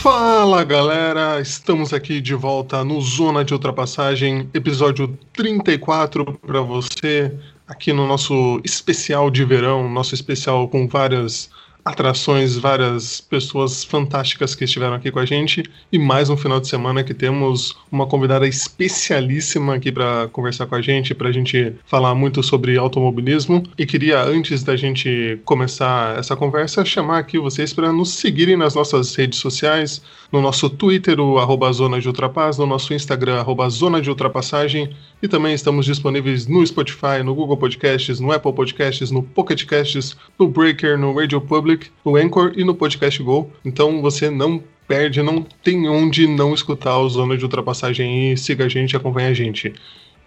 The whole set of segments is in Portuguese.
Fala galera, estamos aqui de volta no Zona de Ultrapassagem, episódio 34 para você, aqui no nosso especial de verão, nosso especial com várias atrações, várias pessoas fantásticas que estiveram aqui com a gente. E mais um final de semana que temos uma convidada especialíssima aqui para conversar com a gente, para a gente falar muito sobre automobilismo. E queria, antes da gente começar essa conversa, chamar aqui vocês para nos seguirem nas nossas redes sociais, no nosso Twitter, o arroba Zona de Ultrapass, no nosso Instagram, arroba Zona de Ultrapassagem, e também estamos disponíveis no Spotify, no Google Podcasts, no Apple Podcasts, no Pocket Casts, no Breaker, no Radio Public, no Anchor e no Podcast Go. Então você não perde, não tem onde não escutar o Zona de Ultrapassagem e siga a gente, acompanha a gente.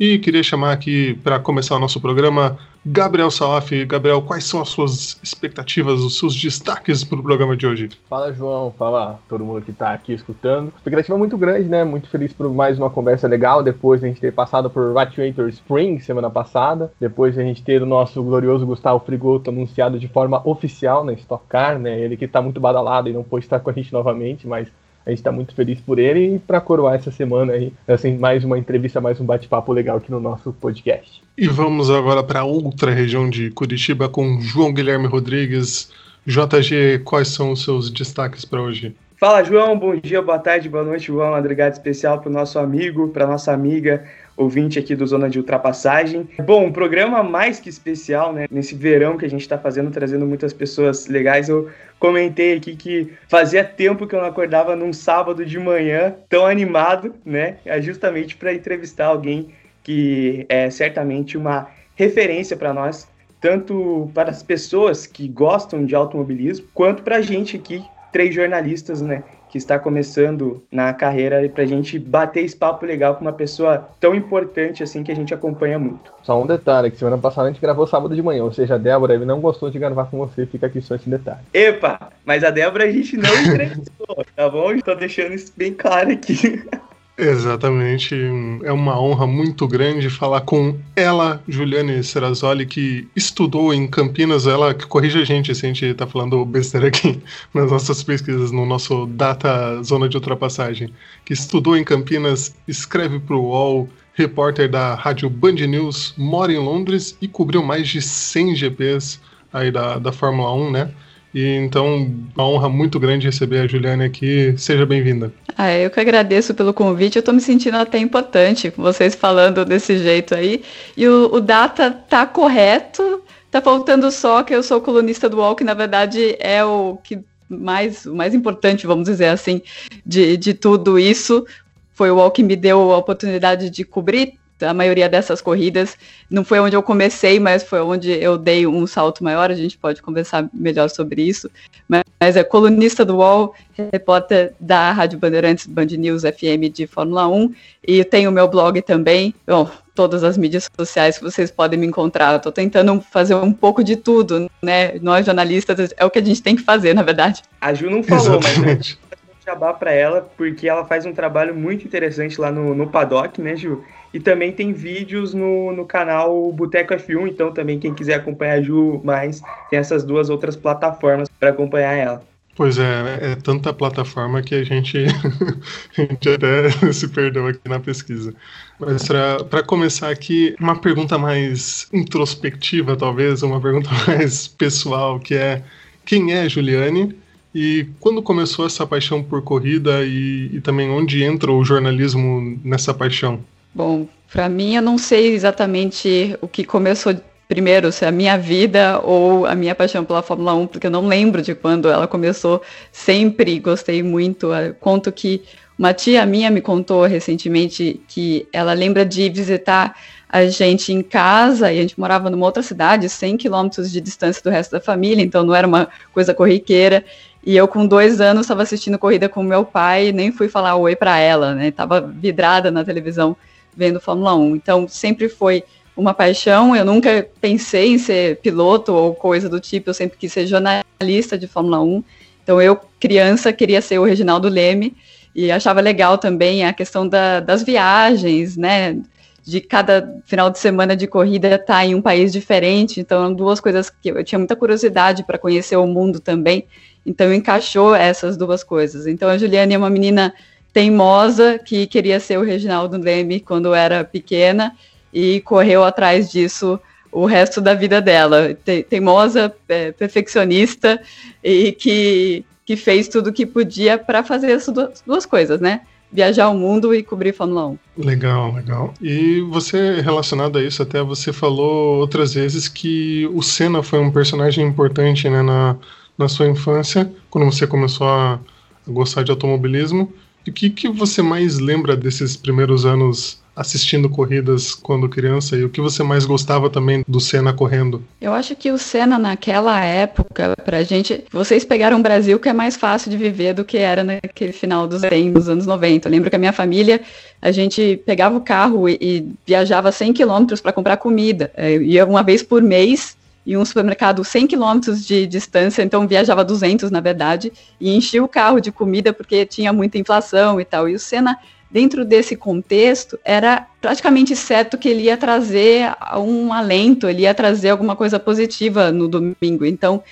E queria chamar aqui para começar o nosso programa Gabriel Salaf. Gabriel, quais são as suas expectativas, os seus destaques para o programa de hoje? Fala, João. Fala todo mundo que está aqui escutando. Expectativa muito grande, né? Muito feliz por mais uma conversa legal. Depois de a gente ter passado por Radiator Spring semana passada. Depois de a gente ter o nosso glorioso Gustavo Frigoto anunciado de forma oficial na Stock Car, né? Ele que está muito badalado e não pôde estar com a gente novamente, mas a gente está muito feliz por ele e para coroar essa semana aí, assim, mais uma entrevista, mais um bate-papo legal aqui no nosso podcast. E vamos agora para outra região de Curitiba com João Guilherme Rodrigues. JG, quais são os seus destaques para hoje? Fala, João. Bom dia, boa tarde, boa noite, João. Madrugada especial para o nosso amigo, para nossa amiga, ouvinte aqui do Zona de Ultrapassagem. Bom, um programa mais que especial, né? Nesse verão que a gente está fazendo, trazendo muitas pessoas legais. Eu comentei aqui que fazia tempo que eu não acordava num sábado de manhã tão animado, né? É justamente para entrevistar alguém que é certamente uma referência para nós, tanto para as pessoas que gostam de automobilismo, quanto para a gente aqui, três jornalistas, né? Que está começando na carreira para a gente bater esse papo legal com uma pessoa tão importante assim que a gente acompanha muito. Só um detalhe, que semana passada a gente gravou sábado de manhã, ou seja, a Débora ele não gostou de gravar com você, fica aqui só esse detalhe. Epa, mas a Débora a gente não entrevistou, tá bom? Estou deixando isso bem claro aqui. Exatamente. É uma honra muito grande falar com ela, Juliane Serrazoli, que estudou em Campinas. Ela que corrige a gente se a gente está falando besteira aqui nas nossas pesquisas, no nosso Data Zona de Ultrapassagem. Que estudou em Campinas, escreve para o UOL, repórter da rádio Band News, mora em Londres e cobriu mais de 100 GPs aí da, da Fórmula 1, né? E então, uma honra muito grande receber a Juliane aqui. Seja bem-vinda. Ah, eu que agradeço pelo convite. Eu tô me sentindo até importante com vocês falando desse jeito aí. E o, o data tá correto. Tá faltando só que eu sou colunista do UOL, que na verdade é o que mais, o mais importante, vamos dizer assim, de, de tudo isso. Foi o UOL que me deu a oportunidade de cobrir a maioria dessas corridas. Não foi onde eu comecei, mas foi onde eu dei um salto maior. A gente pode conversar melhor sobre isso. Mas, mas é colunista do UOL, repórter da Rádio Bandeirantes Band News FM de Fórmula 1. E tenho o meu blog também. Bom, todas as mídias sociais que vocês podem me encontrar. Estou tentando fazer um pouco de tudo, né? Nós jornalistas é o que a gente tem que fazer, na verdade. A Ju não falou, Exatamente. mas jabá para ela, porque ela faz um trabalho muito interessante lá no, no paddock, né, Ju? E também tem vídeos no, no canal Boteco F1, então também quem quiser acompanhar a Ju mais, tem essas duas outras plataformas para acompanhar ela. Pois é, é tanta plataforma que a gente, a gente até se perdeu aqui na pesquisa. Mas para começar aqui, uma pergunta mais introspectiva, talvez, uma pergunta mais pessoal, que é quem é Juliane e quando começou essa paixão por corrida e, e também onde entra o jornalismo nessa paixão? Bom, para mim eu não sei exatamente o que começou primeiro, se é a minha vida ou a minha paixão pela Fórmula 1, porque eu não lembro de quando ela começou. Sempre gostei muito. Conto que uma tia minha me contou recentemente que ela lembra de visitar a gente em casa, e a gente morava numa outra cidade, 100 quilômetros de distância do resto da família, então não era uma coisa corriqueira. E eu, com dois anos, estava assistindo corrida com meu pai e nem fui falar oi para ela, né? Tava vidrada na televisão vendo Fórmula 1. Então, sempre foi uma paixão. Eu nunca pensei em ser piloto ou coisa do tipo. Eu sempre quis ser jornalista de Fórmula 1. Então, eu, criança, queria ser o Reginaldo Leme e achava legal também a questão da, das viagens, né? De cada final de semana de corrida estar tá em um país diferente. Então, duas coisas que eu tinha muita curiosidade para conhecer o mundo também. Então encaixou essas duas coisas. Então a Juliane é uma menina teimosa que queria ser o Reginaldo Leme quando era pequena e correu atrás disso o resto da vida dela. Teimosa, é, perfeccionista e que, que fez tudo o que podia para fazer essas duas, coisas, né? viajar o mundo e cobrir Fórmula 1. Legal, legal. E você, relacionado a isso, até você falou outras vezes que o Senna foi um personagem importante né, na, na sua infância, quando você começou a, gostar de automobilismo. E o que, que você mais lembra desses primeiros anos assistindo corridas quando criança e o que você mais gostava também do Senna correndo? Eu acho que o Senna naquela época, pra gente, vocês pegaram um Brasil que é mais fácil de viver do que era naquele final dos, dos anos 90. Eu lembro que a minha família, a gente pegava o carro e, e viajava 100 quilômetros para comprar comida. É, ia uma vez por mês e um supermercado 100 quilômetros de distância, então viajava 200 na verdade, e enchia o carro de comida porque tinha muita inflação e tal. E o Senna, dentro desse contexto, era praticamente certo que ele ia trazer um alento, ele ia trazer alguma coisa positiva no domingo. Então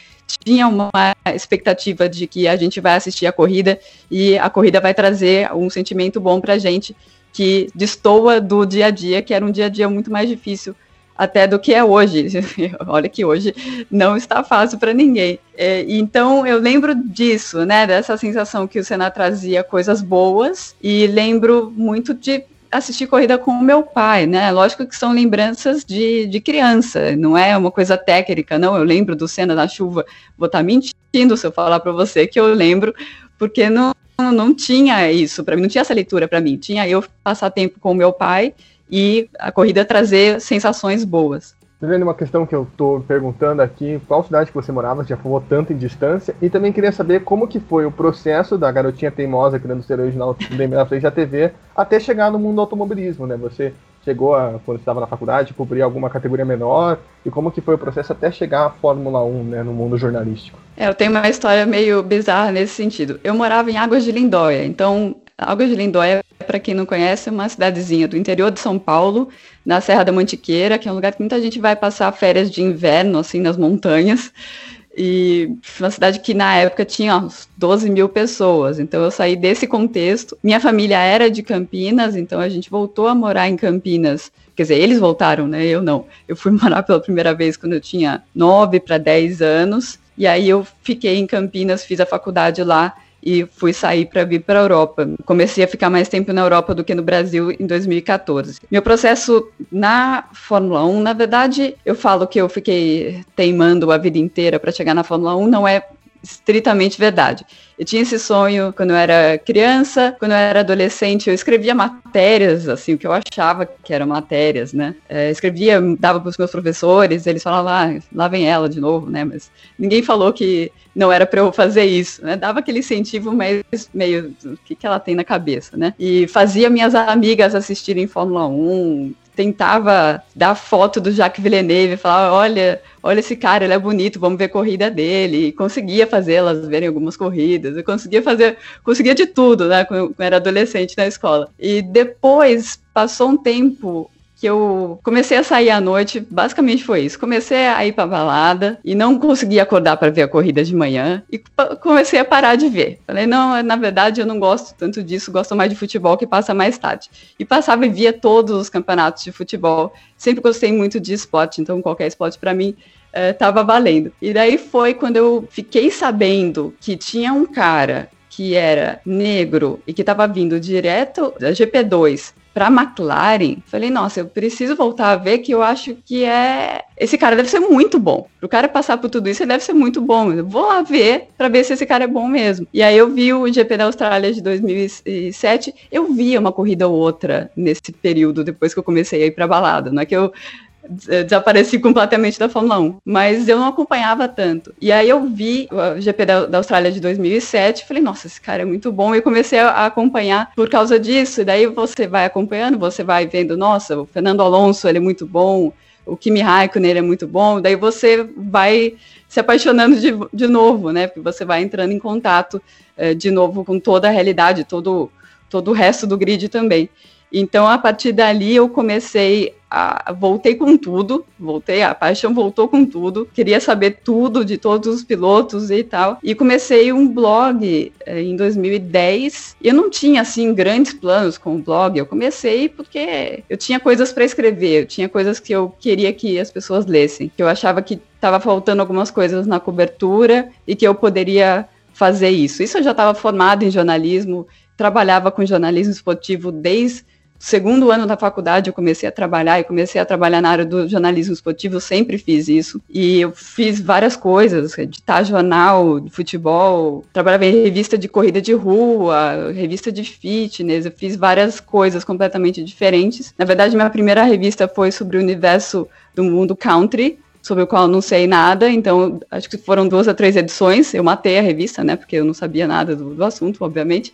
tinha uma expectativa de que a gente vai assistir a corrida e a corrida vai trazer um sentimento bom para a gente que destoa do dia a dia, que era um dia a dia muito mais difícil até do que é hoje. Olha que hoje não está fácil para ninguém. É, então eu lembro disso, né? Dessa sensação que o Senna trazia coisas boas e lembro muito de assistir corrida com o meu pai, né? Lógico que são lembranças de, de criança, não é uma coisa técnica, não. Eu lembro do Senna da chuva. Vou estar tá mentindo se eu falar para você que eu lembro, porque não, não tinha isso para mim, não tinha essa leitura para mim. Tinha eu passar tempo com o meu pai e a corrida trazer sensações boas. Vendo uma questão que eu estou perguntando aqui, qual cidade que você morava, já falou tanto em distância, e também queria saber como que foi o processo da garotinha teimosa querendo ser original na frente da TV até chegar no mundo do automobilismo, né? Você chegou a, quando estava na faculdade, cobrir alguma categoria menor, e como que foi o processo até chegar à Fórmula 1, né, no mundo jornalístico? É, eu tenho uma história meio bizarra nesse sentido. Eu morava em Águas de Lindóia, então Águas de Lindóia, para quem não conhece, é uma cidadezinha do interior de São Paulo, na Serra da Mantiqueira, que é um lugar que muita gente vai passar férias de inverno, assim, nas montanhas. E uma cidade que na época tinha uns 12 mil pessoas. Então eu saí desse contexto. Minha família era de Campinas, então a gente voltou a morar em Campinas. Quer dizer, eles voltaram, né? Eu não. Eu fui morar pela primeira vez quando eu tinha 9 para 10 anos. E aí eu fiquei em Campinas, fiz a faculdade lá e fui sair para vir para a Europa. Comecei a ficar mais tempo na Europa do que no Brasil em 2014. Meu processo na Fórmula 1, na verdade, eu falo que eu fiquei teimando a vida inteira para chegar na Fórmula 1, não é estritamente verdade. Eu tinha esse sonho quando eu era criança, quando eu era adolescente, eu escrevia matérias, assim, o que eu achava que eram matérias, né? É, escrevia, dava para os meus professores, eles falavam, ah, lá vem ela de novo, né? Mas ninguém falou que não era para eu fazer isso, né? Dava aquele incentivo meio, meio, o que, que ela tem na cabeça, né? E fazia minhas amigas assistirem Fórmula 1, tentava dar foto do Jacques Villeneuve, falar, olha, olha esse cara, ele é bonito, vamos ver a corrida dele. E conseguia fazer elas verem algumas corridas, eu conseguia fazer, conseguia de tudo, né, quando eu era adolescente na escola. E depois passou um tempo que eu comecei a sair à noite, basicamente foi isso. Comecei a ir pra balada e não conseguia acordar para ver a corrida de manhã e comecei a parar de ver. Falei, não, na verdade eu não gosto tanto disso, gosto mais de futebol que passa mais tarde. E passava e via todos os campeonatos de futebol. Sempre gostei muito de esporte, então qualquer esporte para mim estava eh, valendo. E daí foi quando eu fiquei sabendo que tinha um cara que era negro e que estava vindo direto da GP2 para McLaren, falei, nossa, eu preciso voltar a ver que eu acho que é. Esse cara deve ser muito bom. Para o cara passar por tudo isso, ele deve ser muito bom. Eu vou lá ver para ver se esse cara é bom mesmo. E aí eu vi o GP da Austrália de 2007. Eu via uma corrida ou outra nesse período depois que eu comecei a ir para balada. Não é que eu desapareci completamente da Fórmula 1, mas eu não acompanhava tanto. E aí eu vi o GP da, da Austrália de 2007, falei, nossa, esse cara é muito bom, e comecei a, a acompanhar por causa disso. E daí você vai acompanhando, você vai vendo, nossa, o Fernando Alonso, ele é muito bom, o Kimi Raikkonen é muito bom, daí você vai se apaixonando de, de novo, né? Porque você vai entrando em contato é, de novo com toda a realidade, todo, todo o resto do grid também. Então, a partir dali, eu comecei a. Voltei com tudo, voltei, a paixão voltou com tudo, queria saber tudo de todos os pilotos e tal. E comecei um blog eh, em 2010. Eu não tinha, assim, grandes planos com o blog. Eu comecei porque eu tinha coisas para escrever, eu tinha coisas que eu queria que as pessoas lessem, que eu achava que estava faltando algumas coisas na cobertura e que eu poderia fazer isso. Isso eu já estava formada em jornalismo, trabalhava com jornalismo esportivo desde segundo ano da faculdade eu comecei a trabalhar e comecei a trabalhar na área do jornalismo esportivo, eu sempre fiz isso. E eu fiz várias coisas, editar jornal futebol, trabalhava em revista de corrida de rua, revista de fitness, eu fiz várias coisas completamente diferentes. Na verdade, minha primeira revista foi sobre o universo do mundo country, sobre o qual eu não sei nada, então acho que foram duas a três edições, eu matei a revista, né, porque eu não sabia nada do, do assunto, obviamente,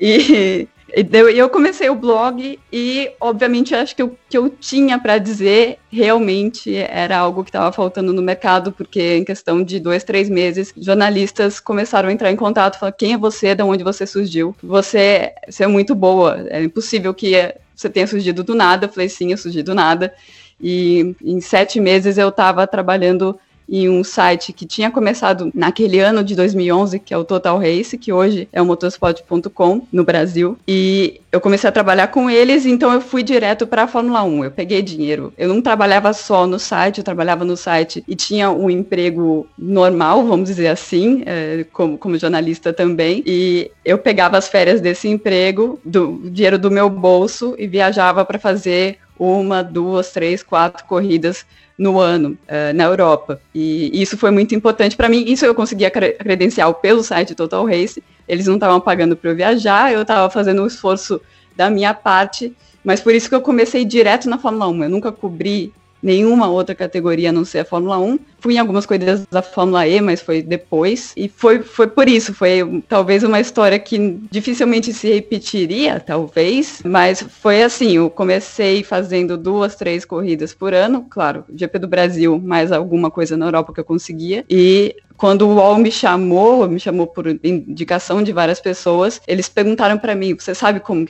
e e eu comecei o blog e, obviamente, acho que o que eu tinha para dizer realmente era algo que estava faltando no mercado, porque em questão de dois, três meses, jornalistas começaram a entrar em contato, falar quem é você, de onde você surgiu, você, você é muito boa, é impossível que você tenha surgido do nada. Eu falei, sim, eu surgi do nada. E em sete meses eu estava trabalhando em um site que tinha começado naquele ano de 2011, que é o Total Race, que hoje é o motorsport.com no Brasil. E eu comecei a trabalhar com eles, então eu fui direto para a Fórmula 1. Eu peguei dinheiro. Eu não trabalhava só no site, eu trabalhava no site e tinha um emprego normal, vamos dizer assim, é, como, como jornalista também. E eu pegava as férias desse emprego, do dinheiro do meu bolso e viajava para fazer uma, duas, três, quatro corridas no ano uh, na Europa. E isso foi muito importante para mim. Isso eu conseguia credencial pelo site Total Race. Eles não estavam pagando para eu viajar, eu estava fazendo um esforço da minha parte. Mas por isso que eu comecei direto na Fórmula 1. Eu nunca cobri nenhuma outra categoria a não ser a Fórmula 1. Fui em algumas corridas da Fórmula E, mas foi depois. E foi, foi por isso, foi talvez uma história que dificilmente se repetiria, talvez. Mas foi assim, eu comecei fazendo duas, três corridas por ano, claro, GP do Brasil, mais alguma coisa na Europa que eu conseguia. E quando o UOL me chamou, me chamou por indicação de várias pessoas, eles perguntaram para mim, você sabe como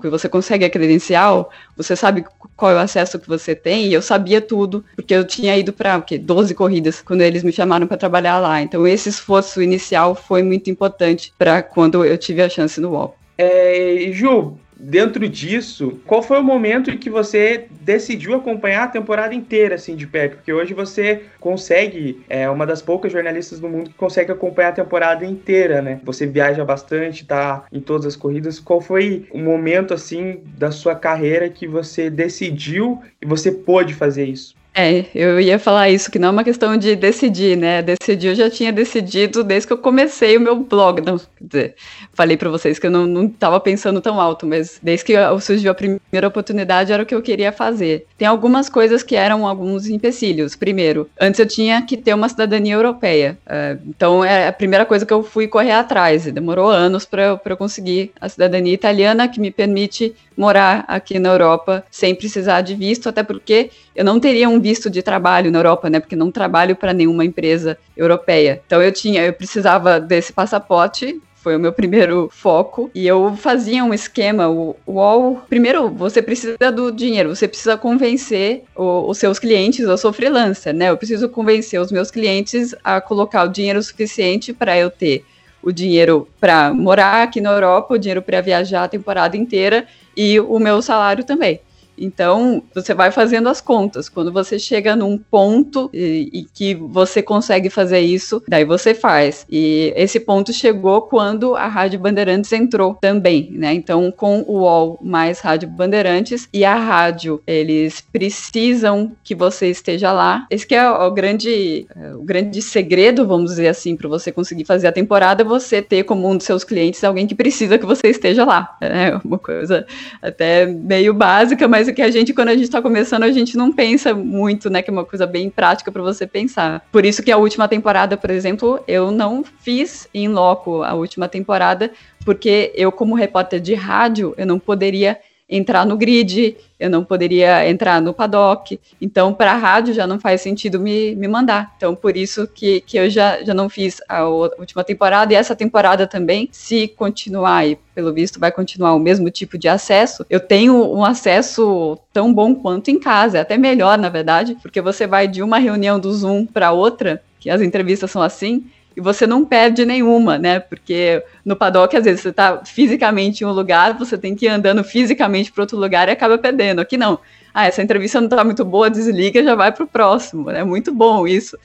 que você consegue a credencial, você sabe qual é o acesso que você tem, e eu sabia tudo, porque eu tinha ido para 12 corridas quando eles me chamaram para trabalhar lá. Então esse esforço inicial foi muito importante para quando eu tive a chance no UOL. É, Ju, dentro disso, qual foi o momento em que você decidiu acompanhar a temporada inteira, assim, de perto? Porque hoje você consegue, é uma das poucas jornalistas do mundo que consegue acompanhar a temporada inteira, né? Você viaja bastante, tá em todas as corridas. Qual foi o momento, assim, da sua carreira que você decidiu e você pôde fazer isso? É, eu ia falar isso, que não é uma questão de decidir, né? Decidir, eu já tinha decidido desde que eu comecei o meu blog. Não, quer dizer, falei para vocês que eu não, não tava pensando tão alto, mas desde que surgiu a primeira oportunidade era o que eu queria fazer. Tem algumas coisas que eram alguns empecilhos. Primeiro, antes eu tinha que ter uma cidadania europeia. Uh, então, é a primeira coisa que eu fui correr atrás. Demorou anos para eu conseguir a cidadania italiana, que me permite morar aqui na Europa sem precisar de visto, até porque eu não teria um visto de trabalho na Europa, né? Porque não trabalho para nenhuma empresa europeia. Então eu tinha, eu precisava desse passaporte foi o meu primeiro foco. E eu fazia um esquema, o UOL. Primeiro, você precisa do dinheiro, você precisa convencer o, os seus clientes. Eu sou freelancer, né? Eu preciso convencer os meus clientes a colocar o dinheiro suficiente para eu ter o dinheiro para morar aqui na Europa, o dinheiro para viajar a temporada inteira e o meu salário também. Então, você vai fazendo as contas. Quando você chega num ponto e, e, que você consegue fazer isso, daí você faz. E esse ponto chegou quando a Rádio Bandeirantes entrou também, né? Então, com o UOL mais Rádio Bandeirantes e a rádio, eles precisam que você esteja lá. Esse que é o grande, é, o grande segredo, vamos dizer assim, para você conseguir fazer a temporada, é você ter como um dos seus clientes alguém que precisa que você esteja lá. É uma coisa até meio básica, mas coisa que a gente, quando a gente está começando, a gente não pensa muito, né? Que é uma coisa bem prática para você pensar. Por isso que a última temporada, por exemplo, eu não fiz em loco a última temporada, porque eu, como repórter de rádio, eu não poderia entrar no grid, eu não poderia entrar no paddock. Então, para a rádio já não faz sentido me, me mandar. Então, por isso que, que eu já, já não fiz a última temporada e essa temporada também, se continuar e pelo visto vai continuar o mesmo tipo de acesso, eu tenho um acesso tão bom quanto em casa, é até melhor, na verdade, porque você vai de uma reunião do Zoom para outra, que as entrevistas são assim, e você não perde nenhuma, né? Porque no paddock, às vezes, você está fisicamente em um lugar, você tem que ir andando fisicamente para outro lugar e acaba perdendo. Aqui não. Ah, essa entrevista não está muito boa, desliga já vai para o próximo. É muito bom isso.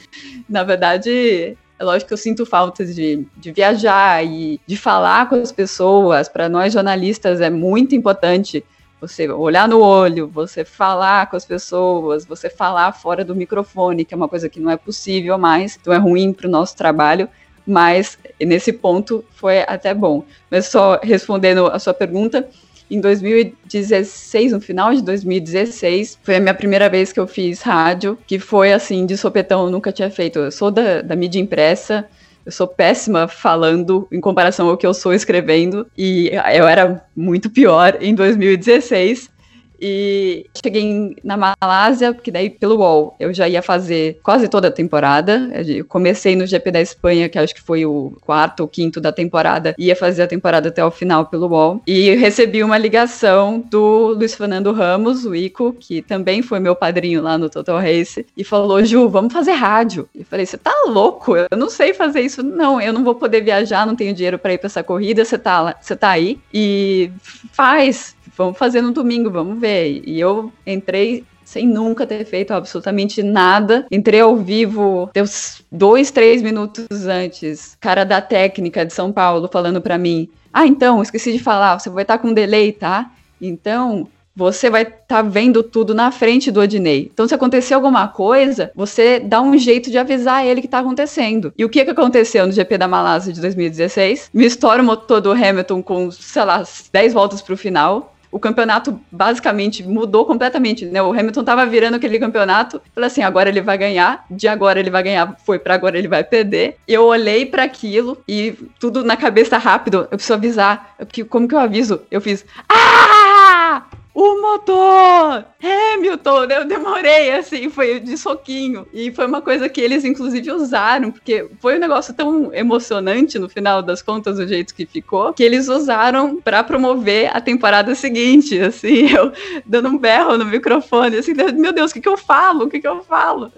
Na verdade, é lógico que eu sinto falta de, de viajar e de falar com as pessoas. Para nós jornalistas é muito importante você olhar no olho, você falar com as pessoas, você falar fora do microfone, que é uma coisa que não é possível mais, então é ruim para o nosso trabalho, mas nesse ponto foi até bom. Mas só respondendo a sua pergunta, em 2016, no final de 2016, foi a minha primeira vez que eu fiz rádio, que foi assim, de sopetão, eu nunca tinha feito. Eu sou da, da mídia impressa, eu sou péssima falando em comparação ao que eu sou escrevendo. E eu era muito pior em 2016. E cheguei na Malásia, porque daí pelo UOL eu já ia fazer quase toda a temporada. Eu comecei no GP da Espanha, que acho que foi o quarto ou quinto da temporada, ia fazer a temporada até o final pelo UOL. E recebi uma ligação do Luiz Fernando Ramos, o Ico, que também foi meu padrinho lá no Total Race, e falou: Ju, vamos fazer rádio. E eu falei: você tá louco? Eu não sei fazer isso. Não, eu não vou poder viajar, não tenho dinheiro para ir para essa corrida. Você tá, você tá aí e faz vamos fazer no domingo, vamos ver. E eu entrei sem nunca ter feito absolutamente nada. Entrei ao vivo, deu dois, três minutos antes, cara da técnica de São Paulo falando para mim: Ah, então, esqueci de falar, você vai estar tá com delay, tá? Então, você vai estar tá vendo tudo na frente do Odinei. Então, se acontecer alguma coisa, você dá um jeito de avisar ele que está acontecendo. E o que, que aconteceu no GP da Malásia de 2016? Me estoura o motor do Hamilton com, sei lá, 10 voltas para o final o campeonato basicamente mudou completamente, né? O Hamilton tava virando aquele campeonato, falei assim, agora ele vai ganhar, de agora ele vai ganhar, foi para agora ele vai perder. Eu olhei para aquilo e tudo na cabeça rápido, eu preciso avisar. Como que eu aviso? Eu fiz: "Ah!" O motor! Hamilton! Eu demorei, assim, foi de soquinho. E foi uma coisa que eles, inclusive, usaram, porque foi um negócio tão emocionante no final das contas, do jeito que ficou, que eles usaram para promover a temporada seguinte, assim, eu dando um berro no microfone, assim, meu Deus, o que, que eu falo? O que, que eu falo?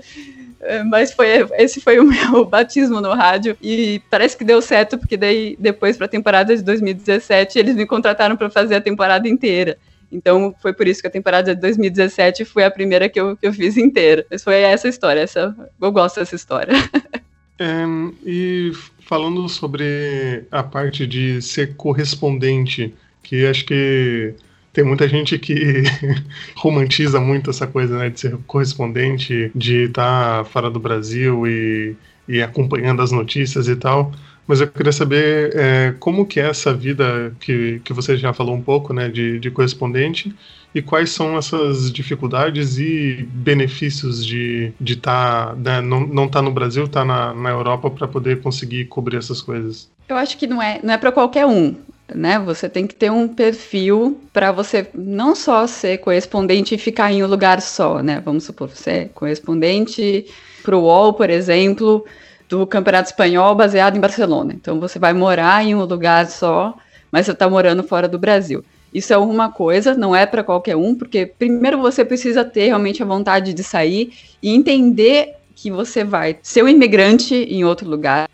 É, mas foi esse foi o meu batismo no rádio e parece que deu certo porque daí depois para a temporada de 2017 eles me contrataram para fazer a temporada inteira. Então foi por isso que a temporada de 2017 foi a primeira que eu, que eu fiz inteira. Mas foi essa história, essa, eu gosto dessa história. É, e falando sobre a parte de ser correspondente, que acho que tem muita gente que romantiza muito essa coisa né, de ser correspondente, de estar fora do Brasil e, e acompanhando as notícias e tal. Mas eu queria saber é, como que é essa vida que, que você já falou um pouco, né, de, de correspondente, e quais são essas dificuldades e benefícios de estar, de tá, né, não não tá no Brasil, estar tá na, na Europa para poder conseguir cobrir essas coisas? Eu acho que não é, não é para qualquer um. Né? Você tem que ter um perfil para você não só ser correspondente e ficar em um lugar só, né? Vamos supor, você é correspondente para o UOL, por exemplo, do Campeonato Espanhol baseado em Barcelona. Então você vai morar em um lugar só, mas você está morando fora do Brasil. Isso é uma coisa, não é para qualquer um, porque primeiro você precisa ter realmente a vontade de sair e entender que você vai ser um imigrante em outro lugar.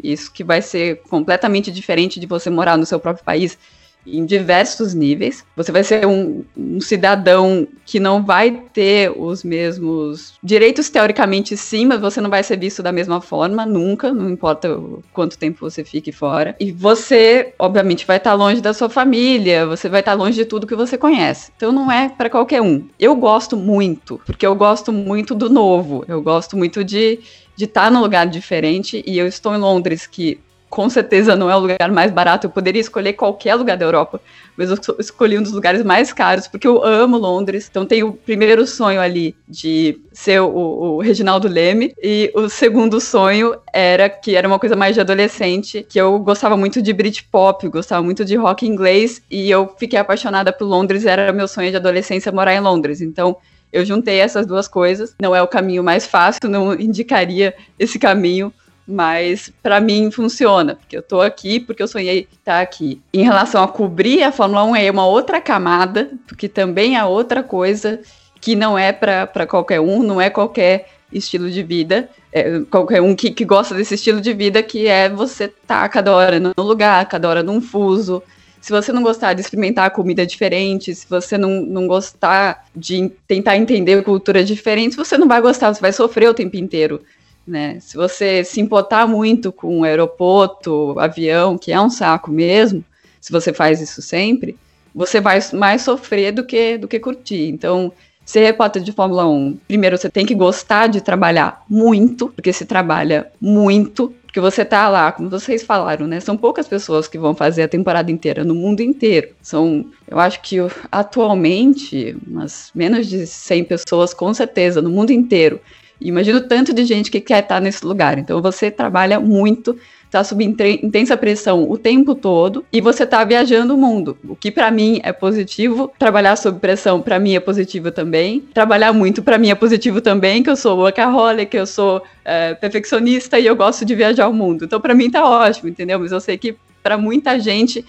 Isso que vai ser completamente diferente de você morar no seu próprio país em diversos níveis. Você vai ser um, um, cidadão que não vai ter os mesmos direitos, teoricamente sim, mas você não vai ser visto da mesma forma, nunca, não importa quanto tempo você fique fora. E você, obviamente, vai estar longe da sua família, você vai estar longe de tudo que você conhece. Então não é para qualquer um. Eu gosto muito, porque eu gosto muito do novo, eu gosto muito de de estar num lugar diferente e eu estou em Londres que com certeza não é o lugar mais barato. Eu poderia escolher qualquer lugar da Europa, mas eu escolhi um dos lugares mais caros, porque eu amo Londres. Então tem o primeiro sonho ali de ser o, o Reginaldo Leme, e o segundo sonho era que era uma coisa mais de adolescente, que eu gostava muito de Britpop, gostava muito de rock inglês, e eu fiquei apaixonada por Londres, era meu sonho de adolescência morar em Londres. Então eu juntei essas duas coisas. Não é o caminho mais fácil, não indicaria esse caminho, mas para mim funciona, porque eu tô aqui porque eu sonhei estar aqui. Em relação a cobrir a Fórmula 1 é uma outra camada, porque também é outra coisa que não é para qualquer um, não é qualquer estilo de vida, é qualquer um que, que gosta desse estilo de vida, que é você estar tá cada hora no lugar, cada hora num fuso. Se você não gostar de experimentar comida diferente, se você não, não gostar de tentar entender culturas diferentes, você não vai gostar, você vai sofrer o tempo inteiro. Né? Se você se importar muito com aeroporto, avião, que é um saco mesmo, se você faz isso sempre, você vai mais sofrer do que, do que curtir. Então, ser repórter de Fórmula 1, primeiro você tem que gostar de trabalhar muito, porque se trabalha muito, porque você tá lá, como vocês falaram, né? São poucas pessoas que vão fazer a temporada inteira no mundo inteiro. São, eu acho que atualmente, umas menos de 100 pessoas com certeza no mundo inteiro. Imagino tanto de gente que quer estar nesse lugar. Então você trabalha muito, está sob intensa pressão o tempo todo e você está viajando o mundo. O que para mim é positivo, trabalhar sob pressão para mim é positivo também. Trabalhar muito para mim é positivo também, que eu sou workaholic, que eu sou é, perfeccionista e eu gosto de viajar o mundo. Então para mim tá ótimo, entendeu? Mas eu sei que para muita gente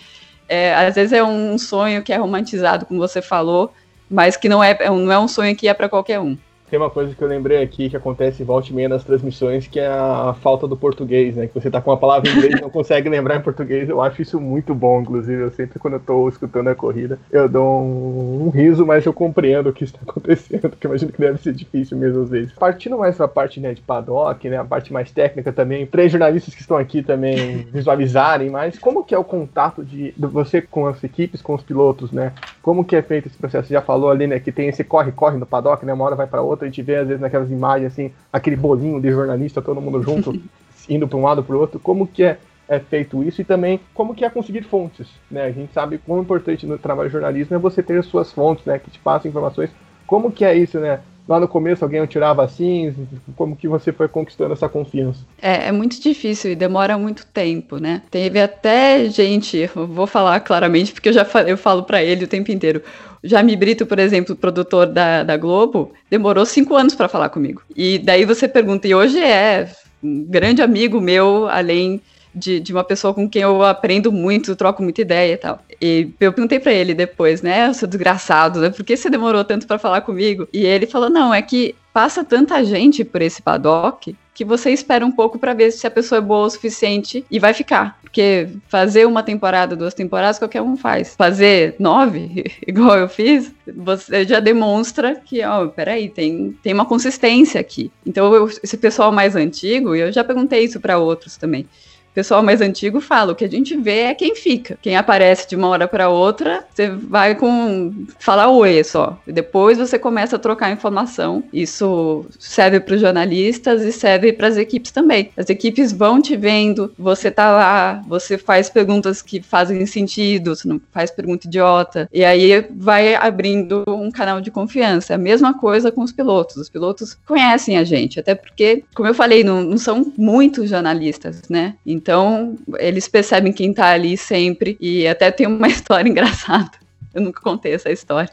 é, às vezes é um sonho que é romantizado, como você falou, mas que não é, é não é um sonho que é para qualquer um. Tem uma coisa que eu lembrei aqui que acontece volta e meia nas transmissões, que é a falta do português, né? Que você tá com uma palavra em inglês e não consegue lembrar em português. Eu acho isso muito bom, inclusive. Eu sempre, quando eu tô escutando a corrida, eu dou um, um riso, mas eu compreendo o que está acontecendo, que imagino que deve ser difícil mesmo às vezes. Partindo mais pra parte né, de paddock, né? A parte mais técnica também, três jornalistas que estão aqui também visualizarem mais, como que é o contato de, de você com as equipes, com os pilotos, né? Como que é feito esse processo? Você já falou ali, né, que tem esse corre-corre no paddock, né? Uma hora vai para outra outra, a gente vê às vezes naquelas imagens assim, aquele bolinho de jornalista, todo mundo junto, indo para um lado para o outro, como que é, é, feito isso e também como que é conseguir fontes, né? A gente sabe quão importante no trabalho de jornalismo é você ter as suas fontes, né, que te passam informações. Como que é isso, né? Lá no começo alguém tirava assim, como que você foi conquistando essa confiança? É, é muito difícil e demora muito tempo, né? Teve até gente, vou falar claramente porque eu já eu falo para ele o tempo inteiro. Jami Brito, por exemplo, produtor da, da Globo, demorou cinco anos para falar comigo. E daí você pergunta, e hoje é um grande amigo meu, além de, de uma pessoa com quem eu aprendo muito, troco muita ideia e tal. E eu perguntei para ele depois, né, seu desgraçado, né, por que você demorou tanto para falar comigo? E ele falou, não, é que passa tanta gente por esse paddock que você espera um pouco para ver se a pessoa é boa o suficiente e vai ficar. Porque fazer uma temporada, duas temporadas, qualquer um faz. Fazer nove, igual eu fiz, você já demonstra que, ó, peraí, tem, tem uma consistência aqui. Então, eu, esse pessoal mais antigo, eu já perguntei isso para outros também pessoal mais antigo fala, o que a gente vê é quem fica. Quem aparece de uma hora para outra, você vai com falar oi só. E depois você começa a trocar informação. Isso serve para os jornalistas e serve para as equipes também. As equipes vão te vendo, você tá lá, você faz perguntas que fazem sentido, você não faz pergunta idiota. E aí vai abrindo um canal de confiança. É a mesma coisa com os pilotos. Os pilotos conhecem a gente, até porque, como eu falei, não, não são muitos jornalistas, né? Então, eles percebem quem tá ali sempre. E até tem uma história engraçada. Eu nunca contei essa história.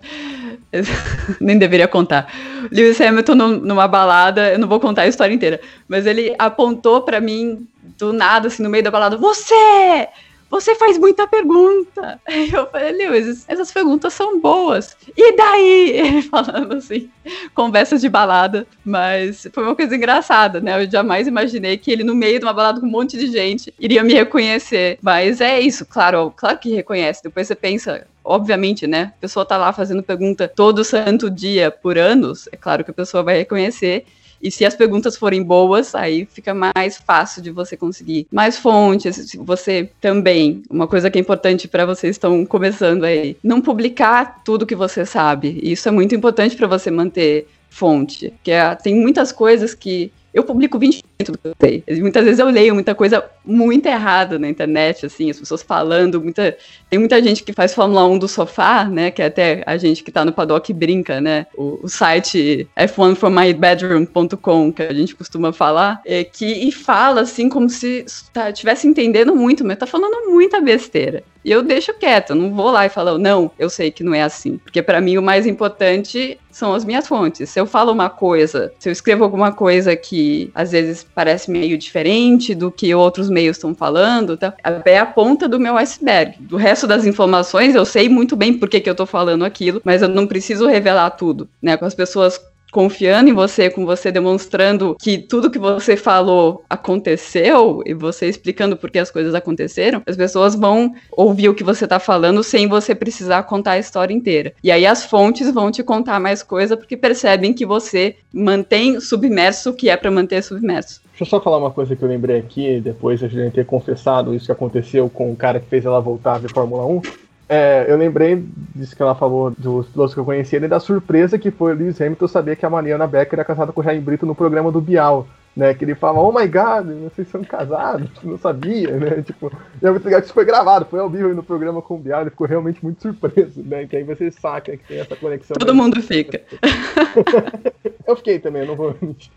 Nem deveria contar. Lewis Hamilton numa balada, eu não vou contar a história inteira, mas ele apontou para mim do nada, assim, no meio da balada: Você! Você faz muita pergunta. Eu falei, Lewis, essas perguntas são boas. E daí? Ele falando assim, conversa de balada, mas foi uma coisa engraçada, né? Eu jamais imaginei que ele, no meio de uma balada com um monte de gente, iria me reconhecer. Mas é isso, claro, claro que reconhece. Depois você pensa, obviamente, né? A pessoa tá lá fazendo pergunta todo santo dia por anos, é claro que a pessoa vai reconhecer. E se as perguntas forem boas, aí fica mais fácil de você conseguir mais fontes. Você também, uma coisa que é importante para vocês estão começando aí, não publicar tudo que você sabe. Isso é muito importante para você manter fonte, porque tem muitas coisas que Eu publico 20% do que eu sei. Muitas vezes eu leio muita coisa muito errada na internet, assim, as pessoas falando, muita. Tem muita gente que faz Fórmula 1 do sofá, né? Que é até a gente que tá no paddock brinca, né? O, o site f1frommybedroom.com, que a gente costuma falar, é que e fala assim como se tá, entendendo muito, mas tá falando muita besteira. E eu deixo quieto, não vou lá e falo, não, eu sei que não é assim. Porque para mim o mais importante são as minhas fontes. Se eu falo uma coisa, se eu escrevo alguma coisa que às vezes parece meio diferente do que outros meios estão falando, tá? é a ponta do meu iceberg. Do resto das informações, eu sei muito bem por que, que eu tô falando aquilo, mas eu não preciso revelar tudo, né? Com as pessoas confiando em você, com você demonstrando que tudo que você falou aconteceu e você explicando por que as coisas aconteceram, as pessoas vão ouvir o que você está falando sem você precisar contar a história inteira. E aí as fontes vão te contar mais coisa porque percebem que você mantém submerso o que é para manter submerso. Deixa eu só falar uma coisa que eu lembrei aqui, depois de a gente ter confessado isso que aconteceu com o cara que fez ela voltar a Fórmula 1. É, eu lembrei disso que ela falou dos pilotos que eu conhecia e da surpresa que foi o Lewis Hamilton saber que a Mariana Becker era casada com o Jair Brito no programa do Bial. Né, que ele fala, oh my god, vocês são casados, não sabia, né? Tipo, e é muito legal que isso foi gravado, foi ao vivo no programa com o Bial, ele ficou realmente muito surpreso, né? Que aí você saca que tem essa conexão. Todo mundo fica. eu fiquei também, eu não vou mentir.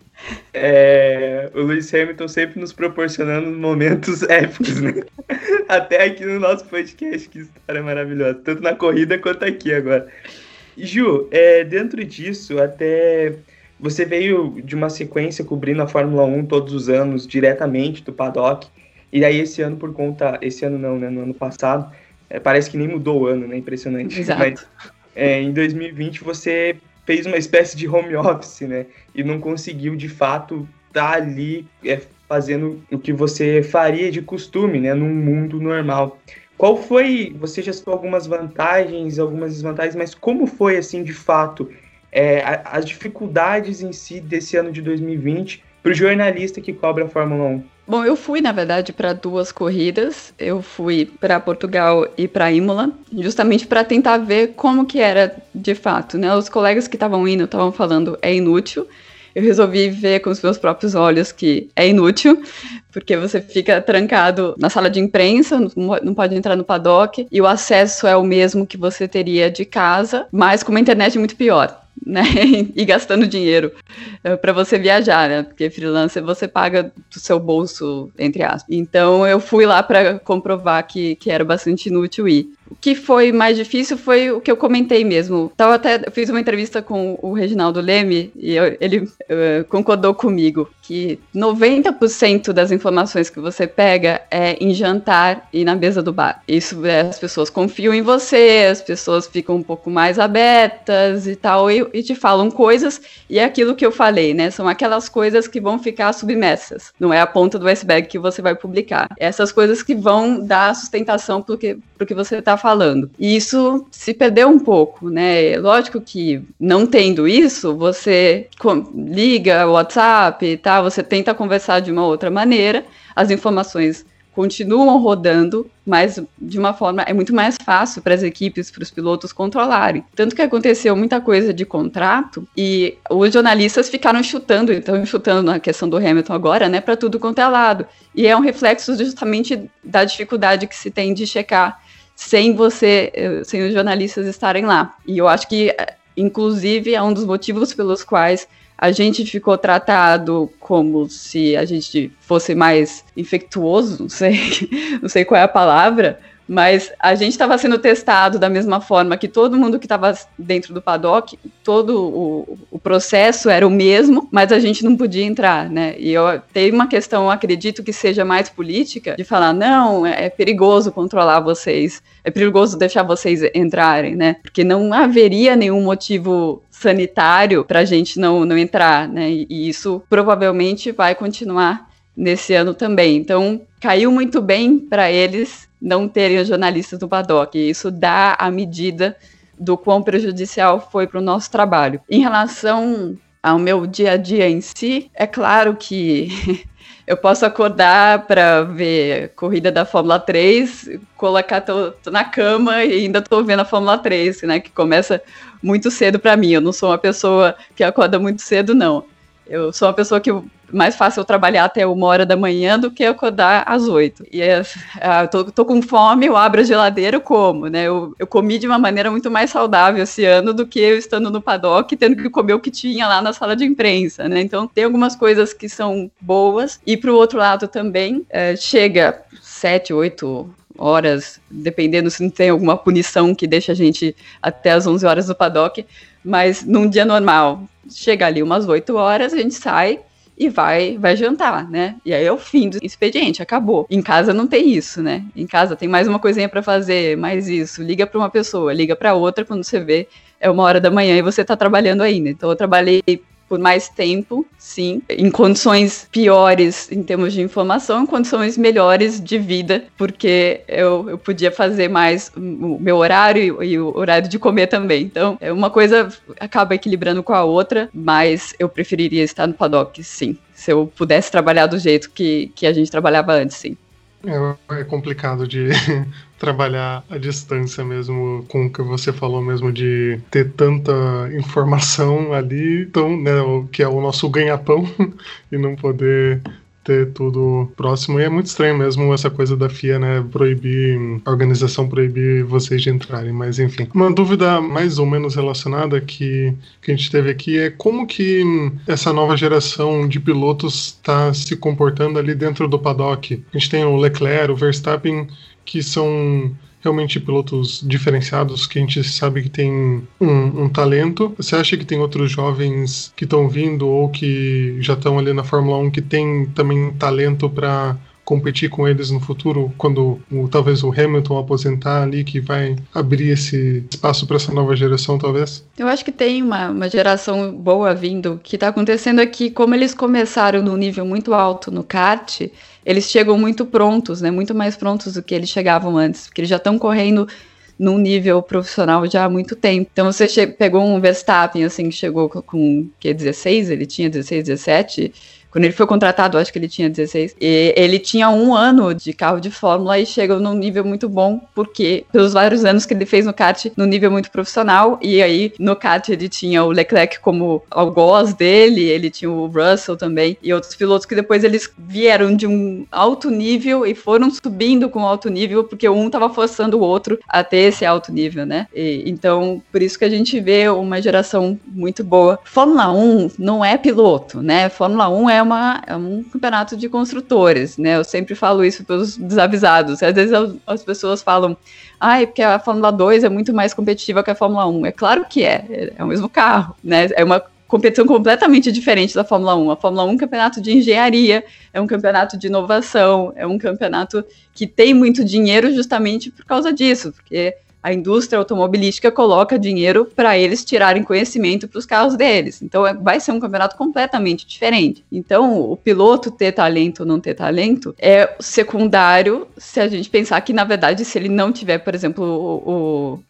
É, o Lewis Hamilton sempre nos proporcionando momentos épicos, né? Até aqui no nosso podcast, que história maravilhosa. Tanto na corrida quanto aqui agora. Ju, é, dentro disso, até você veio de uma sequência cobrindo a Fórmula 1 todos os anos, diretamente do paddock. E aí esse ano, por conta. Esse ano não, né? No ano passado, é, parece que nem mudou o ano, né? Impressionante. Exato. Mas é, em 2020 você fez uma espécie de home office, né? E não conseguiu de fato estar tá ali é, fazendo o que você faria de costume, né? Num mundo normal. Qual foi? Você já citou algumas vantagens, algumas desvantagens, mas como foi assim de fato é, as dificuldades em si desse ano de 2020 para o jornalista que cobra a Fórmula 1? Bom, eu fui, na verdade, para duas corridas. Eu fui para Portugal e para Imola, justamente para tentar ver como que era de fato, né? Os colegas que estavam indo estavam falando é inútil. Eu resolvi ver com os meus próprios olhos que é inútil, porque você fica trancado na sala de imprensa, não pode entrar no paddock, e o acesso é o mesmo que você teria de casa, mas com uma internet muito pior né? e gastando dinheiro eh, para você viajar, né? Porque freelancer você paga do seu bolso, entre aspas. Então eu fui lá para comprovar que, que era bastante inútil ir. O que foi mais difícil foi o que eu comentei mesmo. Tava até, eu fiz uma entrevista com o Reginaldo Leme e eu, ele uh, concordou comigo que 90% das informações que você pega é em jantar e na mesa do bar. Isso é, as pessoas confiam em você, as pessoas ficam um pouco mais abertas e tal, e, e te falam coisas, e é aquilo que eu falei, né? São aquelas coisas que vão ficar submersas. Não é a ponta do iceberg que você vai publicar. Essas coisas que vão dar sustentação pro que, pro que você está falando. E isso se perdeu um pouco, né? Lógico que não tendo isso, você liga o WhatsApp tal, você tenta conversar de uma outra maneira, as informações continuam rodando, mas de uma forma é muito mais fácil para as equipes, para os pilotos controlarem. Tanto que aconteceu muita coisa de contrato e os jornalistas ficaram chutando, então chutando na questão do Hamilton agora, né, para tudo quanto é lado. E é um reflexo justamente da dificuldade que se tem de checar sem você, eh, sem os jornalistas estarem lá. E eu acho que, eh, inclusive, é um dos motivos pelos quais a gente ficou tratado como se a gente fosse mais infectuoso, não sei, não sei qual é a palavra, mas a gente estava sendo testado da mesma forma que todo mundo que estava dentro do paddock, todo o, o, processo era o mesmo, mas a gente não podia entrar, né? E eu tem uma questão, acredito que seja mais política, de falar não, é, é perigoso controlar vocês, é perigoso deixar vocês entrarem, né? Porque não haveria nenhum motivo sanitário para a gente não, não entrar, né? E isso provavelmente vai continuar nesse ano também. Então, caiu muito bem para eles não terem os jornalistas no paddock. E isso dá a medida do quão prejudicial foi para o nosso trabalho. Em relação ao meu dia a dia em si, é claro que eu posso acordar para ver corrida da Fórmula 3, colocar tô, tô na cama e ainda estou vendo a Fórmula 3, né, que começa muito cedo para mim. Eu não sou uma pessoa que acorda muito cedo, não. Eu sou uma pessoa que mais fácil eu trabalhar até uma hora da manhã do que acordar às oito. E é, é, tô, tô, com fome, eu abro a geladeira e como, né? Eu, eu comi de uma maneira muito mais saudável esse ano do que eu estando no paddock tendo que comer o que tinha lá na sala de imprensa, né? Então tem algumas coisas que são boas. E pro outro lado também, é, chega sete, oito horas, dependendo se não tem alguma punição que deixa a gente até as 11 horas no paddock, mas num dia normal, chega ali umas 8 horas, a gente sai, e vai vai jantar, né? E aí é o fim do expediente, acabou. Em casa não tem isso, né? Em casa tem mais uma coisinha para fazer, mais isso. Liga para uma pessoa, liga para outra quando você vê é uma hora da manhã e você tá trabalhando ainda. Então eu trabalhei por mais tempo, sim, em condições piores em termos de informação, em condições melhores de vida, porque eu, eu podia fazer mais o meu horário e, o horário de comer também. Então, é uma coisa acaba equilibrando com a outra, mas eu preferiria estar no paddock, sim. Se eu pudesse trabalhar do jeito que, que a gente trabalhava antes, sim. É, é complicado de trabalhar à distância mesmo, com o que você falou mesmo de ter tanta informação ali, então, né, que é o nosso ganha-pão, e não poder ter tudo próximo. E é muito estranho mesmo essa coisa da FIA, né? Proibir, a organização proibir vocês de entrarem. Mas enfim. Uma dúvida mais ou menos relacionada que, que a gente teve aqui é como que essa nova geração de pilotos está se comportando ali dentro do paddock. A gente tem o Leclerc, o Verstappen, que são realmente pilotos diferenciados que a gente sabe que tem um, um talento. Você acha que tem outros jovens que estão vindo ou que já estão ali na Fórmula 1 que tem também talento para competir com eles no futuro, quando o, talvez o Hamilton aposentar ali, que vai abrir esse espaço para essa nova geração, talvez? Eu acho que tem uma, uma geração boa vindo. O que está acontecendo é como eles começaram num nível muito alto no kart, eles chegam muito prontos, né? Muito mais prontos do que eles chegavam antes, porque eles já estão correndo num nível profissional já há muito tempo. Então você pegou um Verstappen assim que chegou com que 16, ele tinha 16, 17, quando ele foi contratado, acho que ele tinha 16. E ele tinha um ano de carro de Fórmula e chegou num nível muito bom, porque pelos vários anos que ele fez no kart, no nível muito profissional. E aí, no kart, ele tinha o Leclerc como algoz dele, ele tinha o Russell também, e outros pilotos que depois eles vieram de um alto nível e foram subindo com alto nível, porque um estava forçando o outro a ter esse alto nível, né? E, então, por isso que a gente vê uma geração muito boa. Fórmula 1 não é piloto, né? Fórmula 1 é é, uma, é um campeonato de construtores, né? Eu sempre falo isso para os desavisados. Às vezes as pessoas falam, ah, é porque a Fórmula 2 é muito mais competitiva que a Fórmula 1. É claro que é, é o mesmo carro, né? É uma competição completamente diferente da Fórmula 1. A Fórmula 1 é um campeonato de engenharia, é um campeonato de inovação, é um campeonato que tem muito dinheiro justamente por causa disso, porque a indústria automobilística coloca dinheiro para eles tirarem conhecimento para os carros deles. Então é, vai ser um campeonato completamente diferente. Então o piloto ter talento ou não ter talento é secundário se a gente pensar que na verdade se ele não tiver, por exemplo, o, o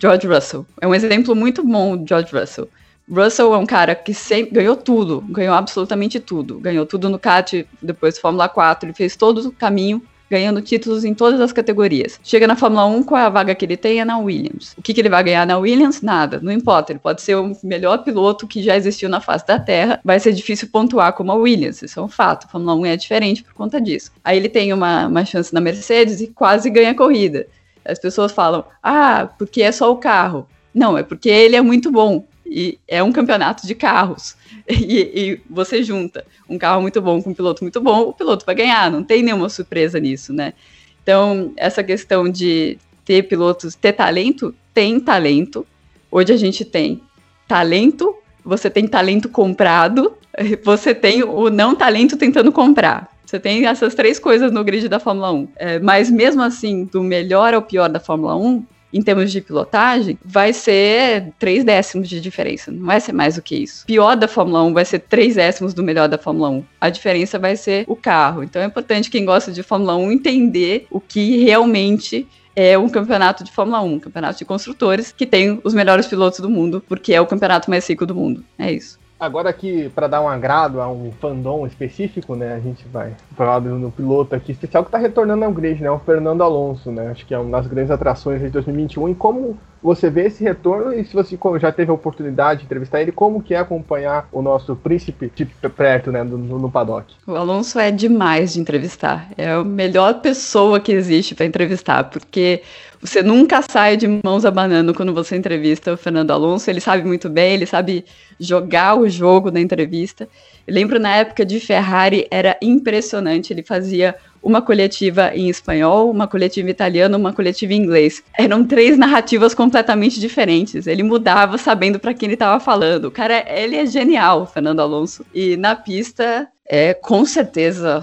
George Russell é um exemplo muito bom, o George Russell. Russell é um cara que sempre ganhou tudo, ganhou absolutamente tudo. Ganhou tudo no kart, depois Fórmula 4, ele fez todo o caminho ganhando títulos em todas as categorias. Chega na Fórmula 1, qual é a vaga que ele tem? É na Williams. O que, que ele vai ganhar na Williams? Nada. Não importa. Ele pode ser o melhor piloto que já existiu na face da Terra. Vai ser difícil pontuar como a Williams. Isso é um fato. A Fórmula 1 é diferente por conta disso. Aí ele tem uma, uma chance na Mercedes e quase ganha a corrida. As pessoas falam, ah, porque é só o carro. Não, é porque ele é muito bom. E é um campeonato de carros. E, e, você junta um carro muito bom com um piloto muito bom, o piloto vai ganhar, não tem nenhuma surpresa nisso, né? Então, essa questão de ter pilotos, ter talento, tem talento. Hoje a gente tem talento, você tem talento comprado, você tem o não talento tentando comprar. Você tem essas três coisas no grid da Fórmula 1. É, mas mesmo assim, do melhor ao pior da Fórmula 1, em termos de pilotagem, vai ser três décimos de diferença. Não vai ser mais do que isso. Pior da Fórmula 1 vai ser três décimos do melhor da Fórmula 1. A diferença vai ser o carro. Então é importante quem gosta de Fórmula 1 entender o que realmente é um campeonato de Fórmula 1, um campeonato de construtores, que tem os melhores pilotos do mundo, porque é o campeonato mais rico do mundo. É isso. Agora aqui, para dar um agrado a um fandom específico, né, a gente vai falar no piloto aqui especial que está retornando ao grid, né, o Fernando Alonso, né, acho que é uma das grandes atrações de 2021 e como você vê esse retorno e se você já teve a oportunidade de entrevistar ele, como que é acompanhar o nosso príncipe de perto, né, no, no paddock? O Alonso é demais de entrevistar. É a melhor pessoa que existe para entrevistar, porque você nunca sai de mãos abanando quando você entrevista o Fernando Alonso. Ele sabe muito bem, ele sabe jogar o jogo da entrevista. Eu lembro na época de Ferrari, era impressionante. Ele fazia uma coletiva em espanhol, uma coletiva em italiano, uma coletiva em inglês. Eram três narrativas completamente diferentes. Ele mudava sabendo para quem ele estava falando. O cara, ele é genial, Fernando Alonso. E na pista, é com certeza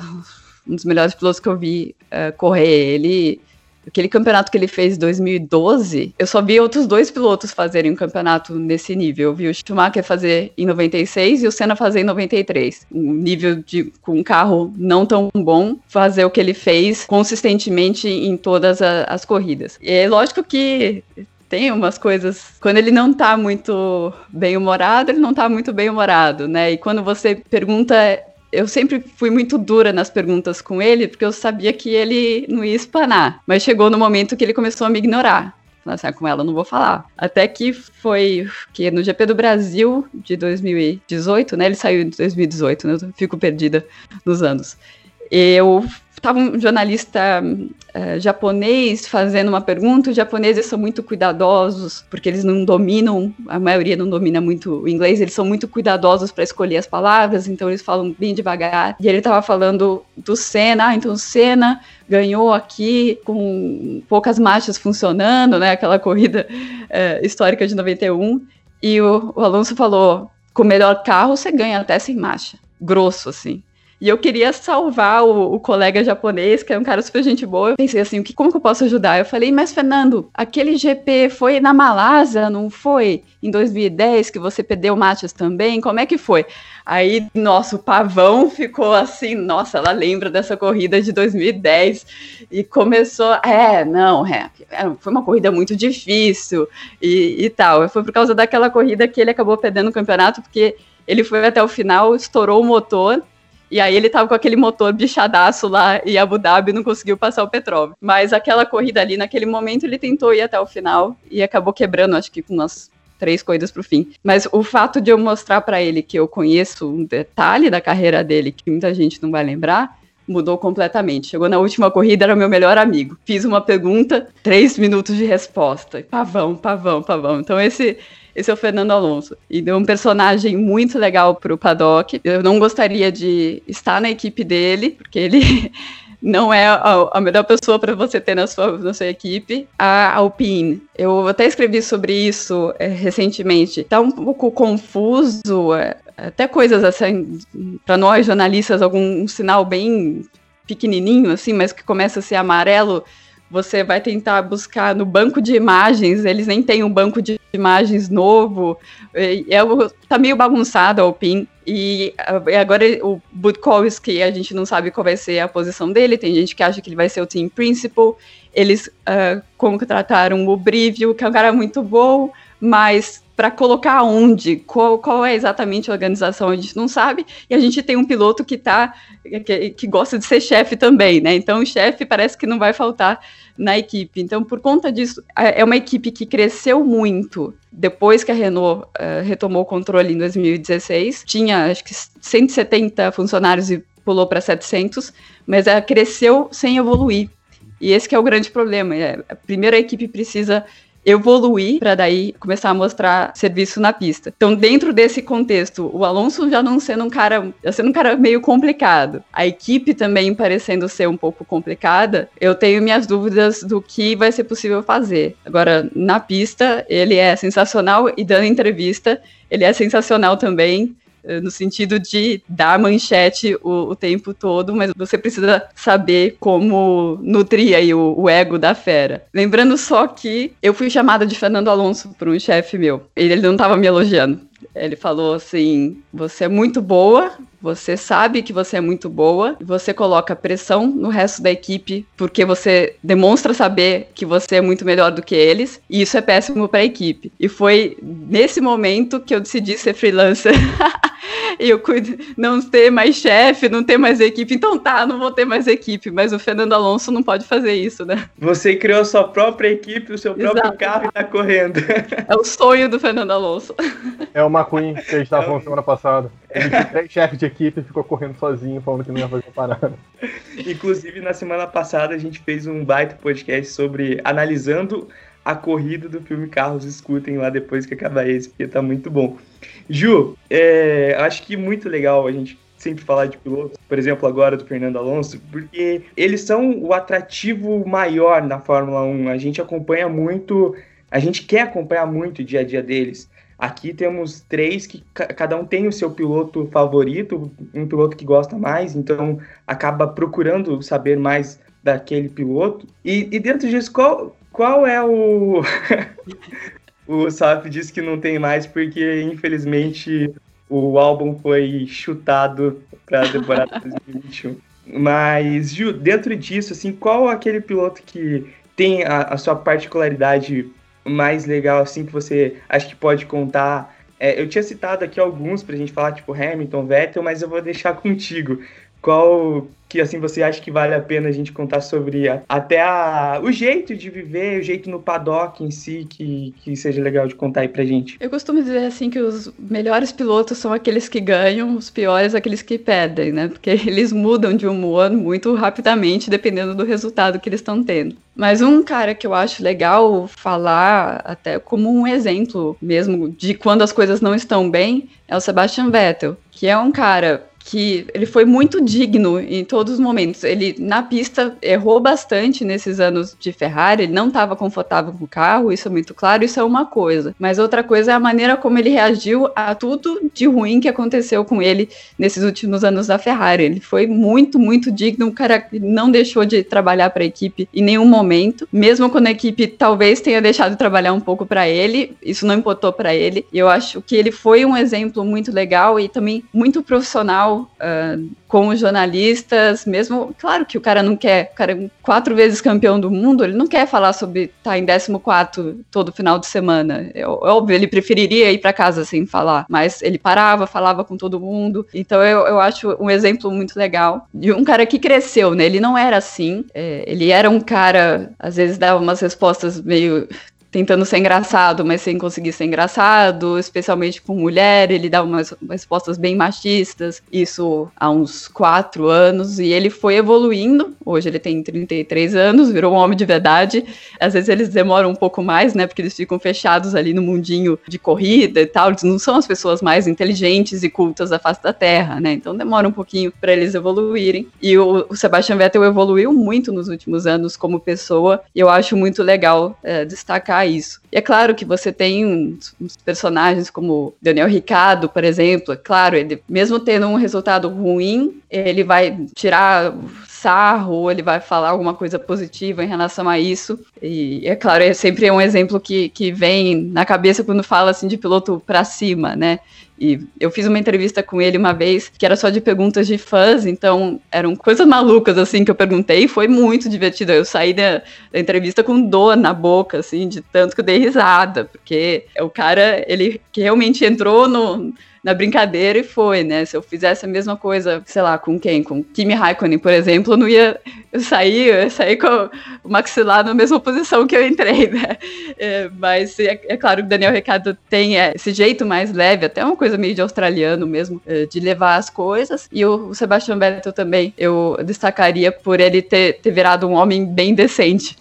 um dos melhores pilotos que eu vi uh, correr. Ele Aquele campeonato que ele fez em 2012, eu só vi outros dois pilotos fazerem um campeonato nesse nível. Eu vi o Schumacher fazer em 96 e o Senna fazer em 93. Um nível de com um carro não tão bom, fazer o que ele fez consistentemente em todas a, as corridas. E é lógico que tem umas coisas. Quando ele não tá muito bem humorado, ele não tá muito bem humorado, né? E quando você pergunta eu sempre fui muito dura nas perguntas com ele, porque eu sabia que ele não ia espanar. Mas chegou no momento que ele começou a me ignorar. Falei assim, ah, com ela não vou falar. Até que foi que no GP do Brasil de 2018, né? Ele saiu em 2018, né? Eu fico perdida nos anos. Eu Tava um jornalista uh, japonês fazendo uma pergunta. Os japoneses são muito cuidadosos, porque eles não dominam, a maioria não domina muito o inglês, eles são muito cuidadosos para escolher as palavras, então eles falam bem devagar. E ele estava falando do Senna, ah, então Senna ganhou aqui com poucas marchas funcionando, né? Aquela corrida uh, histórica de 91. E o, o Alonso falou: com o melhor carro você ganha até sem marcha. Grosso, assim. E eu queria salvar o, o, colega japonês, que é um cara super gente boa. Eu pensei assim, que, como que eu posso ajudar? Eu falei, mas Fernando, aquele GP foi na Malásia, não foi? Em 2010, que você perdeu matches também? Como é que foi? Aí, nosso pavão ficou assim, nossa, ela lembra dessa corrida de 2010 e começou, é, não, é, foi uma corrida muito difícil e, e tal. Foi por causa daquela corrida que ele acabou perdendo o campeonato, porque ele foi até o final, estourou o motor e aí ele tava com aquele motor bichadaço lá e Abu Dhabi não conseguiu passar o petróleo. Mas aquela corrida ali, naquele momento, ele tentou ir até o final e acabou quebrando, acho que com umas três corridas pro fim. Mas o fato de eu mostrar para ele que eu conheço um detalhe da carreira dele que muita gente não vai lembrar, mudou completamente. Chegou na última corrida, era meu melhor amigo. Fiz uma pergunta, três minutos de resposta. Pavão, pavão, pavão. Então esse esse é o Fernando Alonso. E deu um personagem muito legal pro paddock. Eu não gostaria de estar na equipe dele, porque ele não é a, a melhor pessoa para você ter na sua, na sua equipe. A Alpine, eu até escrevi sobre isso é, recentemente. Tá um pouco confuso, é, até coisas assim, para nós jornalistas, algum um sinal bem pequenininho, assim, mas que começa a ser amarelo você vai tentar buscar no banco de imagens, eles nem têm um banco de imagens novo, é, é, tá meio bagunçado o PIN, e agora o Budkowski, a gente não sabe qual vai ser a posição dele, tem gente que acha que ele vai ser o team principal, eles uh, contrataram o Brivio, que é um cara muito bom, mas para colocar onde, qual, qual, é exatamente a organização, a gente não sabe, e a gente tem um piloto que tá, que, que gosta de ser chefe também, né? Então o chefe parece que não vai faltar na equipe. Então, por conta disso, é uma equipe que cresceu muito depois que a Renault uh, retomou o controle em 2016. Tinha, acho que, 170 funcionários e pulou para 700, mas ela cresceu sem evoluir. E esse é o grande problema. É, primeiro, a equipe precisa evoluir para daí começar a mostrar serviço na pista. Então, dentro desse contexto, o Alonso já não sendo um cara, já sendo um cara meio complicado, a equipe também parecendo ser um pouco complicada, eu tenho minhas dúvidas do que vai ser possível fazer. Agora, na pista, ele é sensacional e dando entrevista, ele é sensacional também. Eh, no sentido de dar manchete o, o, tempo todo, mas você precisa saber como nutrir aí o, o, ego da fera. Lembrando só que eu fui chamada de Fernando Alonso por um chefe meu. Ele, ele não estava me elogiando. Ele falou assim: você é muito boa, Você sabe que você é muito boa, você coloca pressão no resto da equipe porque você demonstra saber que você é muito melhor do que eles, e isso é péssimo para a equipe. E foi nesse momento que eu decidi ser freelancer. e eu cuido, não ter mais chefe, não ter mais equipe. Então tá, não vou ter mais equipe, mas o Fernando Alonso não pode fazer isso, né? Você criou a sua própria equipe, o seu próprio Exato. carro e tá correndo. É o sonho do Fernando Alonso. É o McQueen que a gente tava é falando semana passada. Três chefes de equipe ficou correndo sozinho, falando que não ia fazer parada. Inclusive, na semana passada, a gente fez um baita podcast sobre analisando a corrida do filme Carros. Escutem lá depois que acabar esse, porque tá muito bom. Ju, é, acho que muito legal a gente sempre falar de pilotos, por exemplo, agora do Fernando Alonso, porque eles são o atrativo maior na Fórmula 1. A gente acompanha muito, a gente quer acompanhar muito o dia a dia deles. Aqui temos três que cada um tem o seu piloto favorito, um piloto que gosta mais, então acaba procurando saber mais daquele piloto. E, e dentro disso, qual, qual é o. o Saf disse que não tem mais porque, infelizmente, o álbum foi chutado para a temporada 2021. Mas, Ju, dentro disso, assim, qual aquele piloto que tem a, a sua particularidade mais legal, assim, que você acha que pode contar? É, eu tinha citado aqui alguns pra gente falar, tipo Hamilton, Vettel, mas eu vou deixar contigo. Qual que assim você acha que vale a pena a gente contar sobre a, até a, o jeito de viver, o jeito no paddock em si que, que seja legal de contar aí pra gente? Eu costumo dizer assim que os melhores pilotos são aqueles que ganham, os piores aqueles que perdem, né? Porque eles mudam de humor muito rapidamente dependendo do resultado que eles estão tendo. Mas um cara que eu acho legal falar até como um exemplo mesmo de quando as coisas não estão bem é o Sebastian Vettel, que é um cara que ele foi muito digno em todos os momentos. Ele, na pista, errou bastante nesses anos de Ferrari, ele não estava confortável com o carro, isso é muito claro, isso é uma coisa. Mas outra coisa é a maneira como ele reagiu a tudo de ruim que aconteceu com ele nesses últimos anos da Ferrari. Ele foi muito, muito digno, o cara não deixou de trabalhar para a equipe em nenhum momento, mesmo quando a equipe talvez tenha deixado de trabalhar um pouco para ele, isso não importou para ele. Eu acho que ele foi um exemplo muito legal e também muito profissional uh, com os jornalistas, mesmo, claro que o cara não quer, o cara é quatro vezes campeão do mundo, ele não quer falar sobre estar tá em 14 todo final de semana. É, é óbvio, ele preferiria ir para casa sem falar, mas ele parava, falava com todo mundo. Então eu, eu acho um exemplo muito legal de um cara que cresceu, né? Ele não era assim, é, ele era um cara, às vezes dava umas respostas meio tentando ser engraçado, mas sem conseguir ser engraçado, especialmente com mulher, ele dá umas respostas bem machistas, isso há uns quatro anos, e ele foi evoluindo, hoje ele tem 33 anos, virou um homem de verdade, às vezes eles demoram um pouco mais, né, porque eles ficam fechados ali no mundinho de corrida e tal, eles não são as pessoas mais inteligentes e cultas da face da Terra, né, então demora um pouquinho para eles evoluírem, e o, o Sebastian Vettel evoluiu muito nos últimos anos como pessoa, e eu acho muito legal é, destacar isso. E é claro que você tem uns, uns, personagens como Daniel Ricardo, por exemplo. É claro, ele, mesmo tendo um resultado ruim, ele vai tirar sarro, ele vai falar alguma coisa positiva em relação a isso. E é claro, é sempre um exemplo que, que vem na cabeça quando fala assim de piloto para cima, né? E eu fiz uma entrevista com ele uma vez que era só de perguntas de fãs, então eram coisas malucas assim que eu perguntei, e foi muito divertido. Eu saí da, da, entrevista com dor na boca, assim, de tanto que eu dei risada, porque o cara, ele que realmente entrou no, na brincadeira e foi, né? Se eu fizesse a mesma coisa, sei lá, com quem? Com Kimi Raikkonen, por exemplo, eu não ia eu sair, eu ia sair com o maxilar na mesma posição que eu entrei, né? É, mas é, é, claro que o Daniel Ricardo tem é, esse jeito mais leve, até uma coisa meio de australiano mesmo, é, de levar as coisas. E o, o Sebastian Vettel também, eu destacaria por ele ter, ter virado um homem bem decente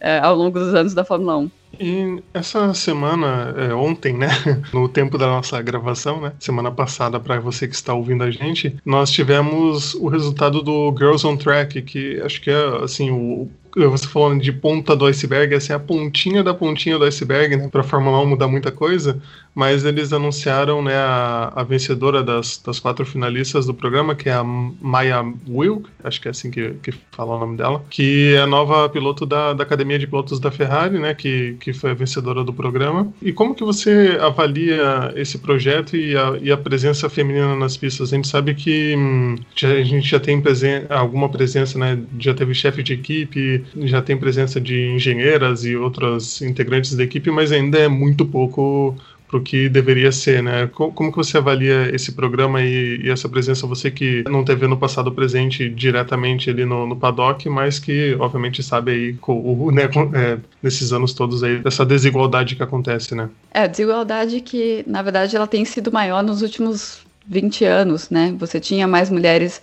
é, ao longo dos anos da Fórmula 1. E essa semana, é, ontem, né, no tempo da nossa gravação, né, semana passada, para você que está ouvindo a gente, nós tivemos o resultado do Girls on Track, que acho que é assim o você falando de ponta do iceberg, assim, a pontinha da pontinha do iceberg, né? Pra Fórmula 1 mudar muita coisa, mas eles anunciaram, né, a, a vencedora das, das quatro finalistas do programa, que é a Maya Wilk, acho que é assim que, que fala o nome dela, que é a nova piloto da, da Academia de Pilotos da Ferrari, né, que, que foi a vencedora do programa. E como que você avalia esse projeto e a, e a presença feminina nas pistas? A gente sabe que hum, a gente já tem presen alguma presença, né, já teve chefe de equipe, já tem presença de engenheiras e outros integrantes da equipe, mas ainda é muito pouco para o que deveria ser, né? Como, que você avalia esse programa e, e, essa presença, você que não teve no passado presente diretamente ali no, no paddock, mas que obviamente sabe aí o, né, é, nesses anos todos aí dessa desigualdade que acontece, né? É, desigualdade que na verdade ela tem sido maior nos últimos 20 anos, né? Você tinha mais mulheres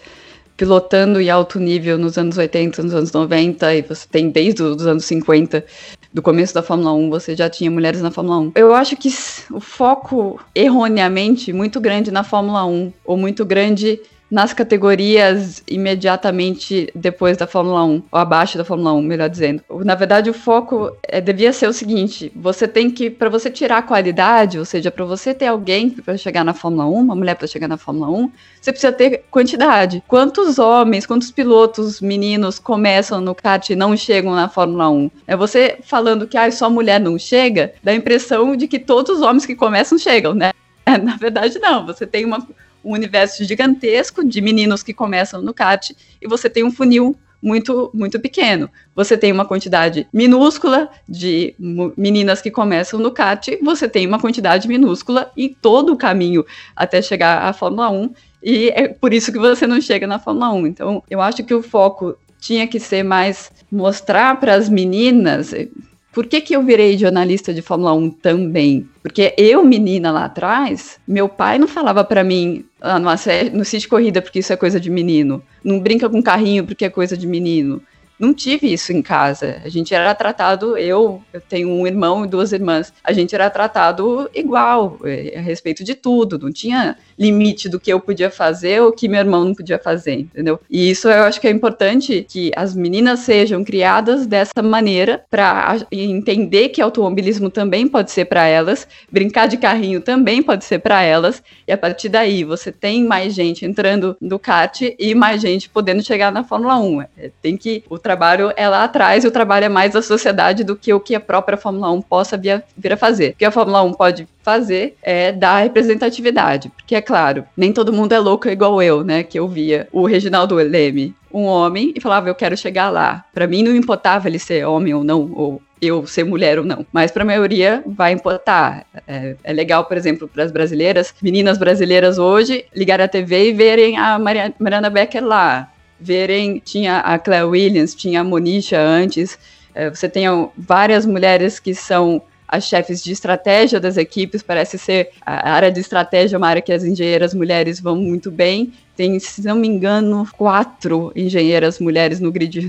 pilotando em alto nível nos anos 80, nos anos 90, e você tem desde os anos 50 do começo da Fórmula 1, você já tinha mulheres na Fórmula 1. Eu acho que o foco, erroneamente, muito grande na Fórmula 1, ou muito grande nas categorias imediatamente depois da Fórmula 1, ou abaixo da Fórmula 1, melhor dizendo. Na verdade, o foco é, devia ser o seguinte: você tem que, para você tirar a qualidade, ou seja, para você ter alguém para chegar na Fórmula 1, uma mulher para chegar na Fórmula 1, você precisa ter quantidade. Quantos homens, quantos pilotos meninos começam no kart e não chegam na Fórmula 1? É você falando que ah, só mulher não chega, dá a impressão de que todos os homens que começam chegam, né? Na verdade, não. Você tem uma um universo gigantesco de meninos que começam no kart e você tem um funil muito muito pequeno. Você tem uma quantidade minúscula de meninas que começam no kart, você tem uma quantidade minúscula em todo o caminho até chegar à Fórmula 1, e é por isso que você não chega na Fórmula 1. Então, eu acho que o foco tinha que ser mais mostrar para as meninas por que, que eu virei jornalista de Fórmula 1 também? Porque eu, menina lá atrás, meu pai não falava para mim ah, no, no sítio corrida porque isso é coisa de menino. Não brinca com carrinho porque é coisa de menino não tive isso em casa. A gente era tratado, eu, eu tenho um irmão e duas irmãs, a gente era tratado igual, é, a respeito de tudo, não tinha limite do que eu podia fazer ou que meu irmão não podia fazer, entendeu? E isso eu acho que é importante que as meninas sejam criadas dessa maneira para entender que automobilismo também pode ser para elas, brincar de carrinho também pode ser para elas, e a partir daí você tem mais gente entrando no kart e mais gente podendo chegar na Fórmula 1. É, tem que o trabalho é lá atrás e o trabalho é mais da sociedade do que o que a própria Fórmula 1 possa vir, a fazer. O que a Fórmula 1 pode fazer é dar representatividade, porque é claro, nem todo mundo é louco igual eu, né, que eu via o Reginaldo Leme, um homem, e falava eu quero chegar lá. Para mim não importava ele ser homem ou não, ou eu ser mulher ou não. Mas para a maioria vai importar. É, é legal, por exemplo, para as brasileiras, meninas brasileiras hoje, ligar a TV e verem a Mariana Becker lá verem, tinha a Claire Williams, tinha a Monisha antes, é, você tem várias mulheres que são as chefes de estratégia das equipes, parece ser a área de estratégia, uma área que as engenheiras mulheres vão muito bem. Tem, se não me engano, quatro engenheiras mulheres no grid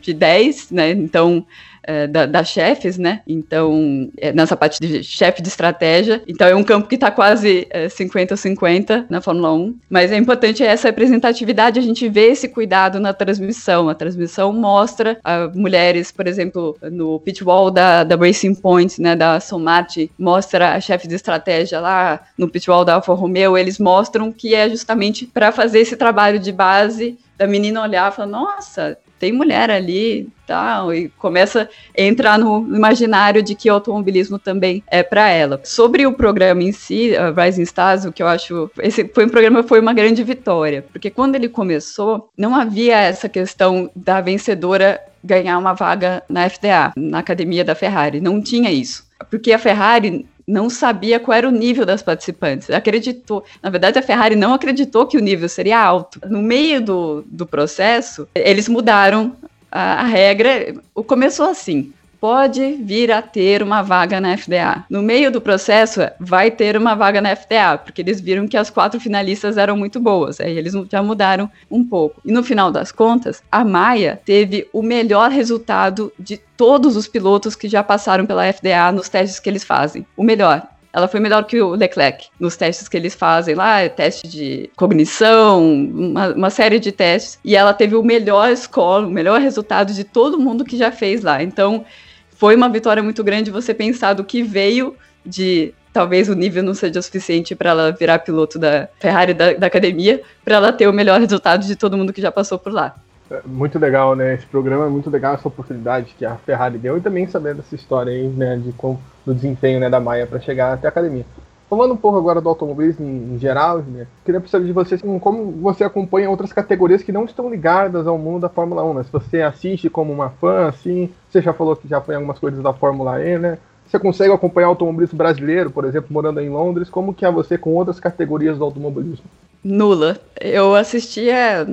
de 10, né? Então, é, da, chefes, né? Então, é, nessa parte de chefe de estratégia. Então, é um campo que está quase 50-50 é, na Fórmula 1. Mas é importante essa representatividade, a gente vê esse cuidado na transmissão. A transmissão mostra a mulheres, por exemplo, no pitwall da, da Racing Point, né, da Aston Martin, mostra a chefe de estratégia lá no pitwall da Alfa Romeo, eles mostram que é justamente para fazer esse trabalho de base da menina olhar e falar, nossa, tem mulher ali tal, e começa a entrar no imaginário de que o automobilismo também é para ela. Sobre o programa em si, Rising Stars, o que eu acho, esse foi um programa foi uma grande vitória, porque quando ele começou, não havia essa questão da vencedora ganhar uma vaga na FDA, na academia da Ferrari, não tinha isso. Porque a Ferrari não sabia qual era o nível das participantes. Acreditou. Na verdade, a Ferrari não acreditou que o nível seria alto. No meio do, do processo, eles mudaram a, a regra. Começou assim pode vir a ter uma vaga na FDA. No meio do processo, vai ter uma vaga na FDA, porque eles viram que as quatro finalistas eram muito boas. Aí eles já mudaram um pouco. E no final das contas, a Maia teve o melhor resultado de todos os pilotos que já passaram pela FDA nos testes que eles fazem. O melhor ela foi melhor que o Leclerc nos testes que eles fazem lá, teste de cognição, uma, uma série de testes, e ela teve o melhor score, o melhor resultado de todo mundo que já fez lá. Então, foi uma vitória muito grande você pensar do que veio de talvez o nível não seja suficiente para ela virar piloto da Ferrari da, da academia, para ela ter o melhor resultado de todo mundo que já passou por lá. É muito legal, né? Esse programa é muito legal, essa oportunidade que a Ferrari deu e também saber dessa história aí, né, de como, do desempenho né, da Maia para chegar até a academia. Falando um pouco agora do automobilismo em, geral, né, queria saber de você assim, como você acompanha outras categorias que não estão ligadas ao mundo da Fórmula 1, né? Se você assiste como uma fã, assim, você já falou que já foi algumas coisas da Fórmula E, né? Você consegue acompanhar o automobilismo brasileiro, por exemplo, morando em Londres? Como que é você com outras categorias do automobilismo? Nula. Eu assistia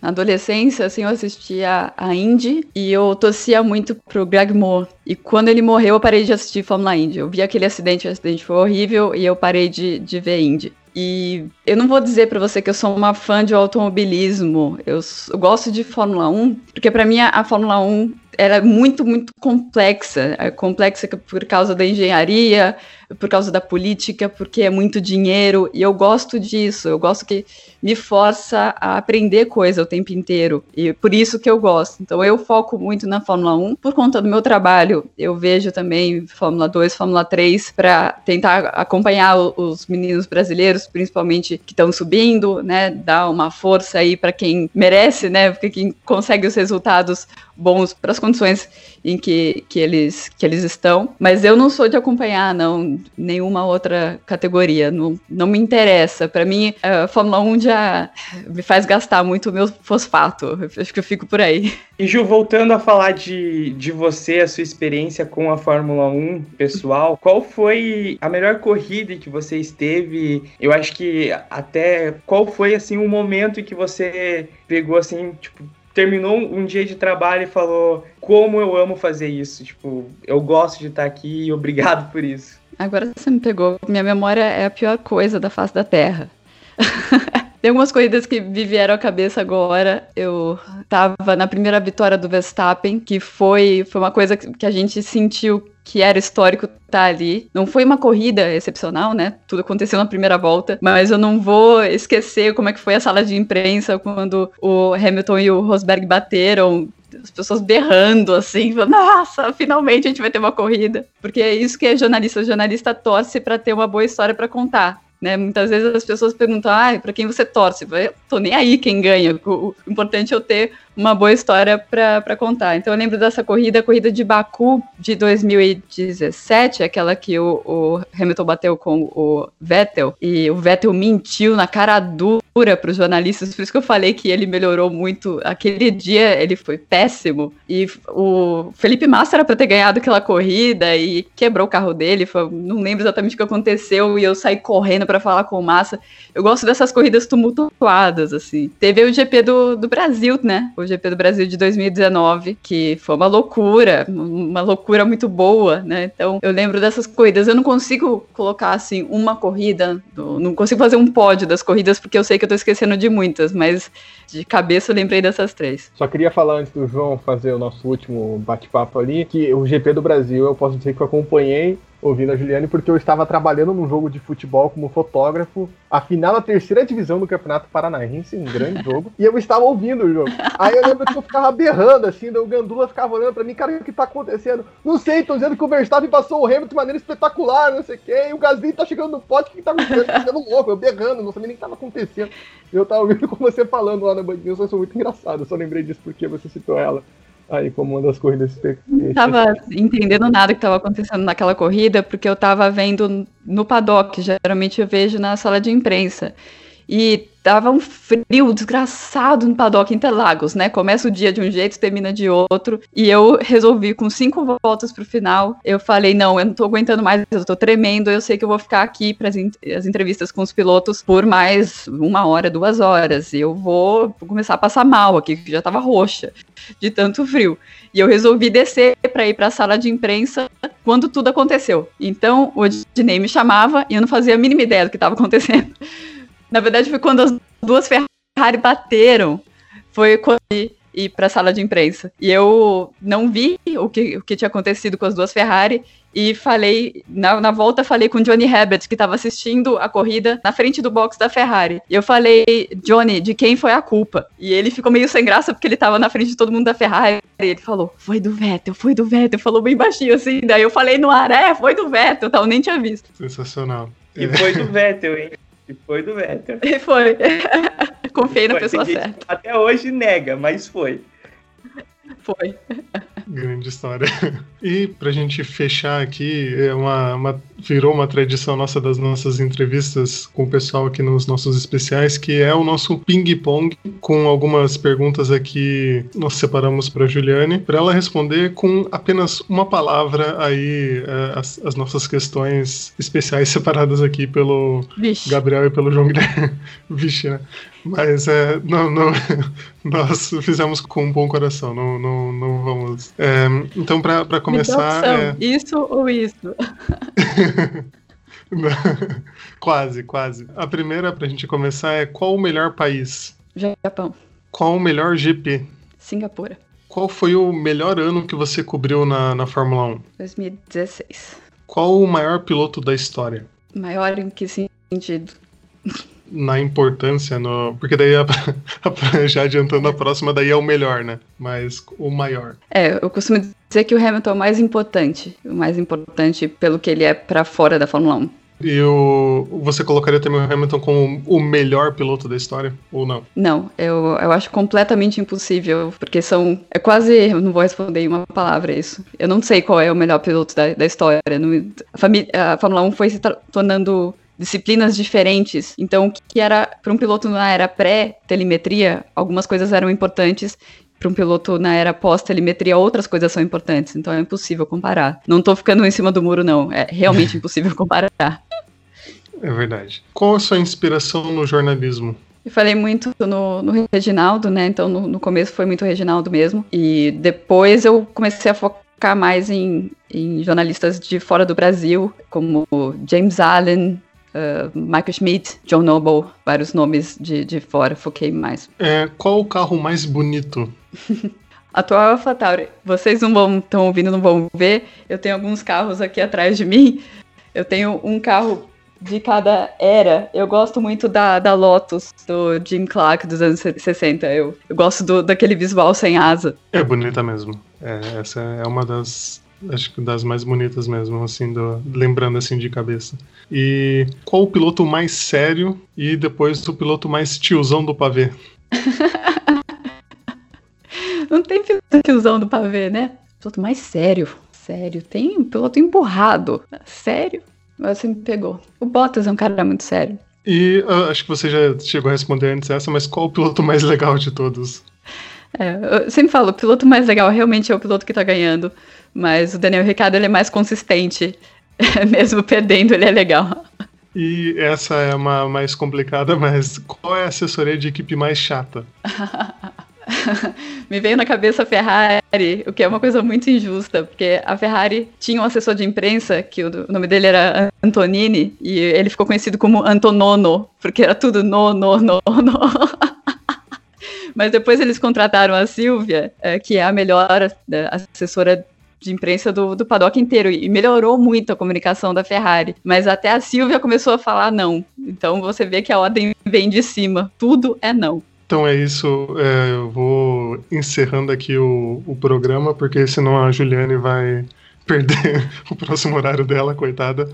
na adolescência, assim, eu assistia a Indy e eu torcia muito pro Greg Moore. E quando ele morreu, eu parei de assistir Fórmula Indy. Eu vi aquele acidente, o acidente foi horrível e eu parei de, de ver Indy. E eu não vou dizer para você que eu sou uma fã de automobilismo. Eu, eu gosto de Fórmula 1, porque para mim a, Fórmula 1 era muito, muito complexa. É complexa por causa da engenharia, por causa da política, porque é muito dinheiro. E eu gosto disso. Eu gosto que me força a aprender coisa o tempo inteiro. E por isso que eu gosto. Então eu foco muito na Fórmula 1 por conta do meu trabalho. Eu vejo também Fórmula 2, Fórmula 3 para tentar acompanhar os meninos brasileiros, principalmente que estão subindo, né? Dar uma força aí para quem merece, né? Porque quem consegue os resultados bons para as condições em que, que, eles, que eles estão. Mas eu não sou de acompanhar, não, nenhuma outra categoria. Não, não me interessa. Para mim, a Fórmula 1 já me faz gastar muito o meu fosfato. acho que eu fico por aí. E Ju, voltando a falar de, de você, a sua experiência com a Fórmula 1 pessoal, qual foi a melhor corrida que você esteve? Eu acho que até qual foi assim o um momento em que você pegou assim, tipo, terminou um dia de trabalho e falou: Como eu amo fazer isso. Tipo, eu gosto de estar aqui e obrigado por isso. Agora você me pegou. Minha memória é a pior coisa da face da Terra. Tem algumas corridas que me vieram à cabeça agora. Eu tava na primeira vitória do Verstappen, que foi, foi uma coisa que a gente sentiu que era histórico estar tá ali. Não foi uma corrida excepcional, né? Tudo aconteceu na primeira volta, mas eu não vou esquecer como é que foi a sala de imprensa quando o Hamilton e o Rosberg bateram as pessoas berrando assim, nossa, finalmente a gente vai ter uma corrida. Porque é isso que é jornalista, o jornalista torce para ter uma boa história para contar. Né? Muitas vezes as pessoas perguntam, ah, para quem você torce? Eu tô nem aí quem ganha. O importante é eu ter uma boa história para contar. Então eu lembro dessa corrida, a corrida de Baku de 2017, aquela que o, o Hamilton bateu com o Vettel, e o Vettel mentiu na cara dura para os jornalistas, por isso que eu falei que ele melhorou muito. Aquele dia ele foi péssimo, e o Felipe Massa era para ter ganhado aquela corrida e quebrou o carro dele, foi, não lembro exatamente o que aconteceu, e eu saí correndo para falar com o Massa. Eu gosto dessas corridas tumultuadas, assim. Teve o GP do, do Brasil, né? O GP do Brasil de 2019, que foi uma loucura, uma loucura muito boa, né? Então, eu lembro dessas corridas. Eu não consigo colocar, assim, uma corrida, não consigo fazer um pódio das corridas, porque eu sei que eu tô esquecendo de muitas, mas de cabeça eu lembrei dessas três. Só queria falar antes do João fazer o nosso último bate-papo ali, que o GP do Brasil eu posso dizer que eu acompanhei ouvindo a Juliane, porque eu estava trabalhando num jogo de futebol como fotógrafo, a final da terceira divisão do Campeonato Paranaense, um grande jogo, e eu estava ouvindo o jogo. Aí eu lembro que eu ficava berrando, assim, o Gandula ficava olhando pra mim, cara, o que tá acontecendo? Não sei, tô dizendo que o Verstappen passou o Hamilton de maneira espetacular, não sei o quê, e o Gasly tá chegando no pote, o que tá acontecendo? Tá ficando louco, eu berrando, não sabia nem o que tava acontecendo. Eu tava ouvindo com você falando lá na Band News, sou muito engraçado, eu só lembrei disso porque você citou ela aí como uma das corridas Não tava entendendo nada que estava acontecendo naquela corrida, porque eu estava vendo no paddock, geralmente eu vejo na sala de imprensa. E tava um frio desgraçado no paddock Interlagos, né? Começa o dia de um jeito, termina de outro. E eu resolvi, com cinco voltas pro final, eu falei: não, eu não tô aguentando mais, eu tô tremendo, eu sei que eu vou ficar aqui para as entrevistas com os pilotos por mais uma hora, duas horas. E eu vou, começar a passar mal aqui, que já tava roxa de tanto frio. E eu resolvi descer para ir para a sala de imprensa quando tudo aconteceu. Então o Dinei me chamava e eu não fazia a mínima ideia do que estava acontecendo. Na verdade, foi quando as duas Ferrari bateram. Foi quando. E ir para a sala de imprensa. E eu não vi o que, o que tinha acontecido com as duas Ferrari e falei, na, na volta falei com o Johnny Herbert, que estava assistindo a corrida na frente do box da Ferrari. E eu falei, Johnny, de quem foi a culpa? E ele ficou meio sem graça porque ele estava na frente de todo mundo da Ferrari. E ele falou, foi do Vettel, foi do Vettel. Falou bem baixinho assim. Daí eu falei no ar, é, foi do Vettel, tal, nem tinha visto. Sensacional. E foi do Vettel, hein? E foi do Vettel. E foi. Confiei na Foi, pessoa certa. Até hoje nega, mas foi. Foi. Grande história. E pra gente fechar aqui, é uma, uma- virou uma tradição nossa das nossas entrevistas com o pessoal aqui nos nossos especiais, que é o nosso ping-pong, com algumas perguntas aqui nós separamos para Juliane, para ela responder com apenas uma palavra aí é, as, as nossas questões especiais separadas aqui pelo Vixe. Gabriel e pelo João Guilherme. Vixe, né? Mas é, não, não, nós fizemos com um bom coração, não, não, não vamos. É, então, para começar. é- Isso ou isso? quase, quase. A primeira, pra gente começar, é qual o melhor país? Japão. Qual o melhor GP? Singapura. Qual foi o melhor ano que você cobriu na, na Fórmula 1? 2016. Qual o maior piloto da história? Maior em que sentido? Na importância, no... porque daí, a- já adiantando a próxima, daí é o melhor, né? Mas o maior. É, eu costumo dizer que o Hamilton é o mais importante. O mais importante pelo que ele é pra fora da Fórmula 1. E o... você colocaria também o Hamilton como o melhor piloto da história? Ou não? Não, eu, eu acho completamente impossível, porque são. É quase. Eu não vou responder em uma palavra isso. Eu não sei qual é o melhor piloto da, da história. Não- a, a Fórmula 1 foi se tornando disciplinas diferentes. Então, o que era para um piloto na era pré-telemetria, algumas coisas eram importantes. Para um piloto na era pós-telemetria, outras coisas são importantes. Então é impossível comparar. Não tô ficando em cima do muro, não. É realmente impossível comparar. É verdade. Qual a sua inspiração no jornalismo? Eu falei muito no, no Reginaldo, né? Então no, no começo foi muito Reginaldo mesmo. E depois eu comecei a focar mais em, em jornalistas de fora do Brasil, como James Allen, uh, Michael Schmidt, John Noble, vários nomes de, de fora, foquei mais. É, qual o carro mais bonito? Atual AlphaTauri, vocês não vão estão ouvindo, não vão ver. Eu tenho alguns carros aqui atrás de mim. Eu tenho um carro de cada era. Eu gosto muito da, da Lotus, do Jim Clark dos anos 60. Eu, eu gosto do, daquele visual sem asa. É bonita mesmo. É, essa é uma das. Acho que das mais bonitas mesmo, assim, do- lembrando assim de cabeça. E qual o piloto mais sério e depois o piloto mais tiozão do pavê? Não tem piloto do pavê, né? Piloto mais sério. Sério. Tem um piloto emburrado. Sério? Mas você me pegou. O Bottas é um cara muito sério. E ah, acho que você já chegou a responder antes essa, mas qual o piloto mais legal de todos? É, eu sempre falo, o piloto mais legal realmente é o piloto que tá ganhando. Mas o Daniel Ricciardo ele é mais consistente. Mesmo perdendo, ele é legal. E essa é uma mais complicada, mas qual é a assessoria de equipe mais chata? Me veio na cabeça a Ferrari, o que é uma coisa muito injusta, porque a Ferrari tinha um assessor de imprensa, que o nome dele era Antonini, e ele ficou conhecido como Antonono, porque era tudo no, no, no, no. Mas depois eles contrataram a Silvia, eh, que é a melhor eh, assessora de imprensa do, do paddock inteiro, e melhorou muito a comunicação da Ferrari. Mas até a Silvia começou a falar não. Então você vê que a ordem vem de cima. Tudo é não. Então é isso, é, eu vou encerrando aqui o, o programa, porque senão a Juliane vai perder o próximo horário dela, coitada.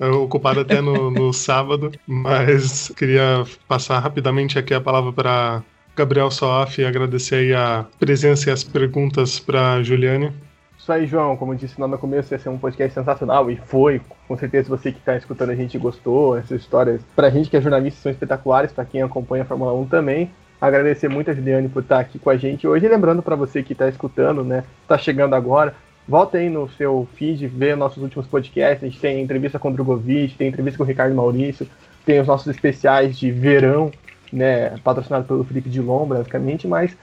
É, ocupada até no, no sábado, mas queria passar rapidamente aqui a palavra para Gabriel Soaf e agradecer aí a presença e as perguntas para Juliane. Isso aí, João. Como eu disse lá no começo, ia ser um podcast sensacional. E foi. Com certeza você que está escutando a gente gostou. Essas histórias, pra gente que é jornalista, são espetaculares. Pra quem acompanha a Fórmula 1 também. Agradecer muito a Juliane por estar aqui com a gente hoje. E lembrando para você que está escutando, né? Tá chegando agora. Volta aí no seu feed, vê nossos últimos podcasts. A gente tem entrevista com o Drogovic, tem entrevista com o Ricardo Maurício, tem os nossos especiais de verão, né? Patrocinado pelo Felipe Dilon, basicamente, mas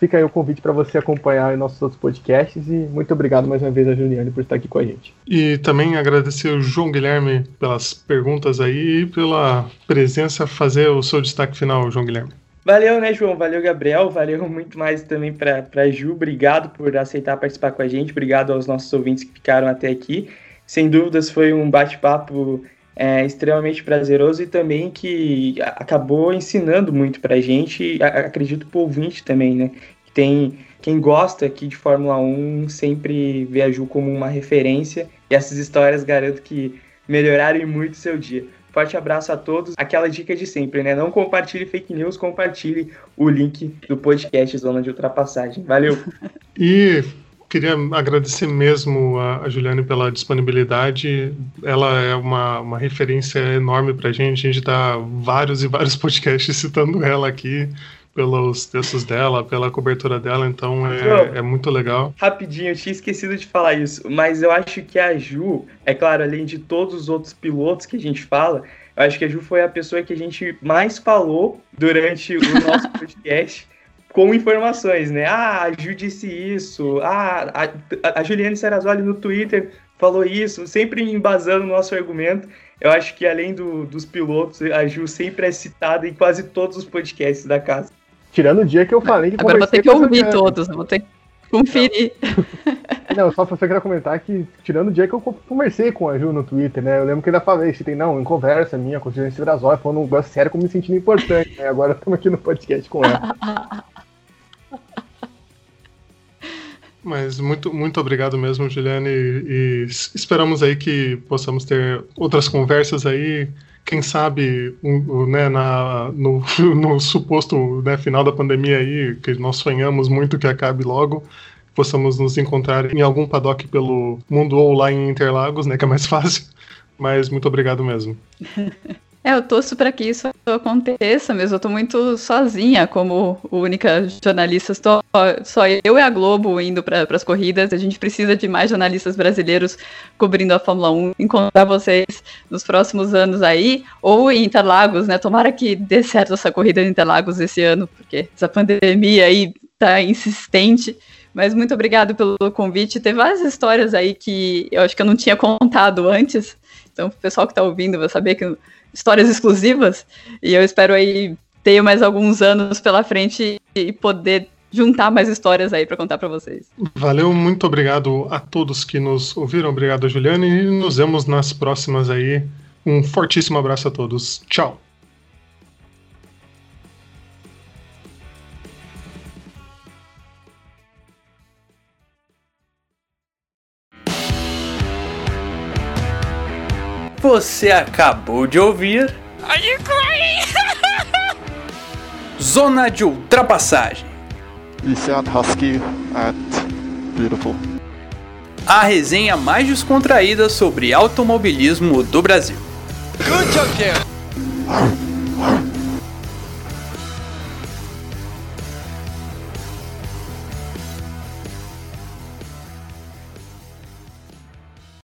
Fica aí o convite para você acompanhar nossos outros podcasts e muito obrigado mais uma vez a Juliane por estar aqui com a gente. E também agradecer o João Guilherme pelas perguntas aí e pela presença, fazer o seu destaque final, João Guilherme. Valeu, né, João? Valeu, Gabriel. Valeu muito mais também para Ju. Obrigado por aceitar participar com a gente. Obrigado aos nossos ouvintes que ficaram até aqui. Sem dúvidas, foi um bate-papo é, extremamente prazeroso e também que acabou ensinando muito para a gente. Acredito para o ouvinte também, né? Tem quem gosta aqui de Fórmula 1 sempre vê a Ju como uma referência e essas histórias garanto que melhoraram muito seu dia. Forte abraço a todos. Aquela dica de sempre, né? Não compartilhe fake news, compartilhe o link do podcast Zona de Ultrapassagem. Valeu! E queria agradecer mesmo a, a Juliane pela disponibilidade. Ela é uma, uma referência enorme para a gente. A gente dá vários e vários podcasts citando ela aqui pelos textos dela, pela cobertura dela, então é, é, muito legal. Rapidinho, eu tinha esquecido de falar isso, mas eu acho que a Ju, é claro, além de todos os outros pilotos que a gente fala, eu acho que a Ju foi a pessoa que a gente mais falou durante o nosso podcast. Com informações, né? Ah, a Ju disse isso. Ah, a, a Juliane Serrazoli no Twitter falou isso, sempre embasando o nosso argumento. Eu acho que além do, dos pilotos, a Ju sempre é citada em quase todos os podcasts da casa. Tirando o dia que eu falei que Agora vou ter que ouvir todos, vou ter que conferir. Não, só pra você queria comentar que, tirando o dia que eu conversei com a Ju no Twitter, né? Eu lembro que ainda falei, tem não, em conversa minha com o Juliano Cirazói, falando um negócio sério, como me sentindo importante, né? Agora estamos aqui no podcast com ela. Mas muito, muito obrigado mesmo, Juliane, e, esperamos aí que possamos ter outras conversas aí quem sabe, um, né, na, no, no suposto né, final da pandemia aí, que nós sonhamos muito que acabe logo, possamos nos encontrar em algum paddock pelo mundo ou lá em Interlagos, né, que é mais fácil. Mas muito obrigado mesmo. É, eu torço para que isso aconteça mesmo. Eu tô muito sozinha como única jornalista. Estou, só eu e a Globo indo para as corridas. A gente precisa de mais jornalistas brasileiros cobrindo a Fórmula 1. Encontrar vocês nos próximos anos aí, ou em Interlagos, né? Tomara que dê certo essa corrida em Interlagos esse ano, porque essa pandemia aí tá insistente. Mas muito obrigado pelo convite. Tem várias histórias aí que eu acho que eu não tinha contado antes. Então, o pessoal que está ouvindo vai saber que histórias exclusivas. E eu espero aí ter mais alguns anos pela frente e poder juntar mais histórias aí para contar para vocês. Valeu, muito obrigado a todos que nos ouviram. Obrigado, Juliane, e nos vemos nas próximas aí. Um fortíssimo abraço a todos. Tchau. Você acabou de ouvir. Are you crying? Zona de ultrapassagem. You husky and beautiful. A resenha mais descontraída sobre automobilismo do Brasil. Good job,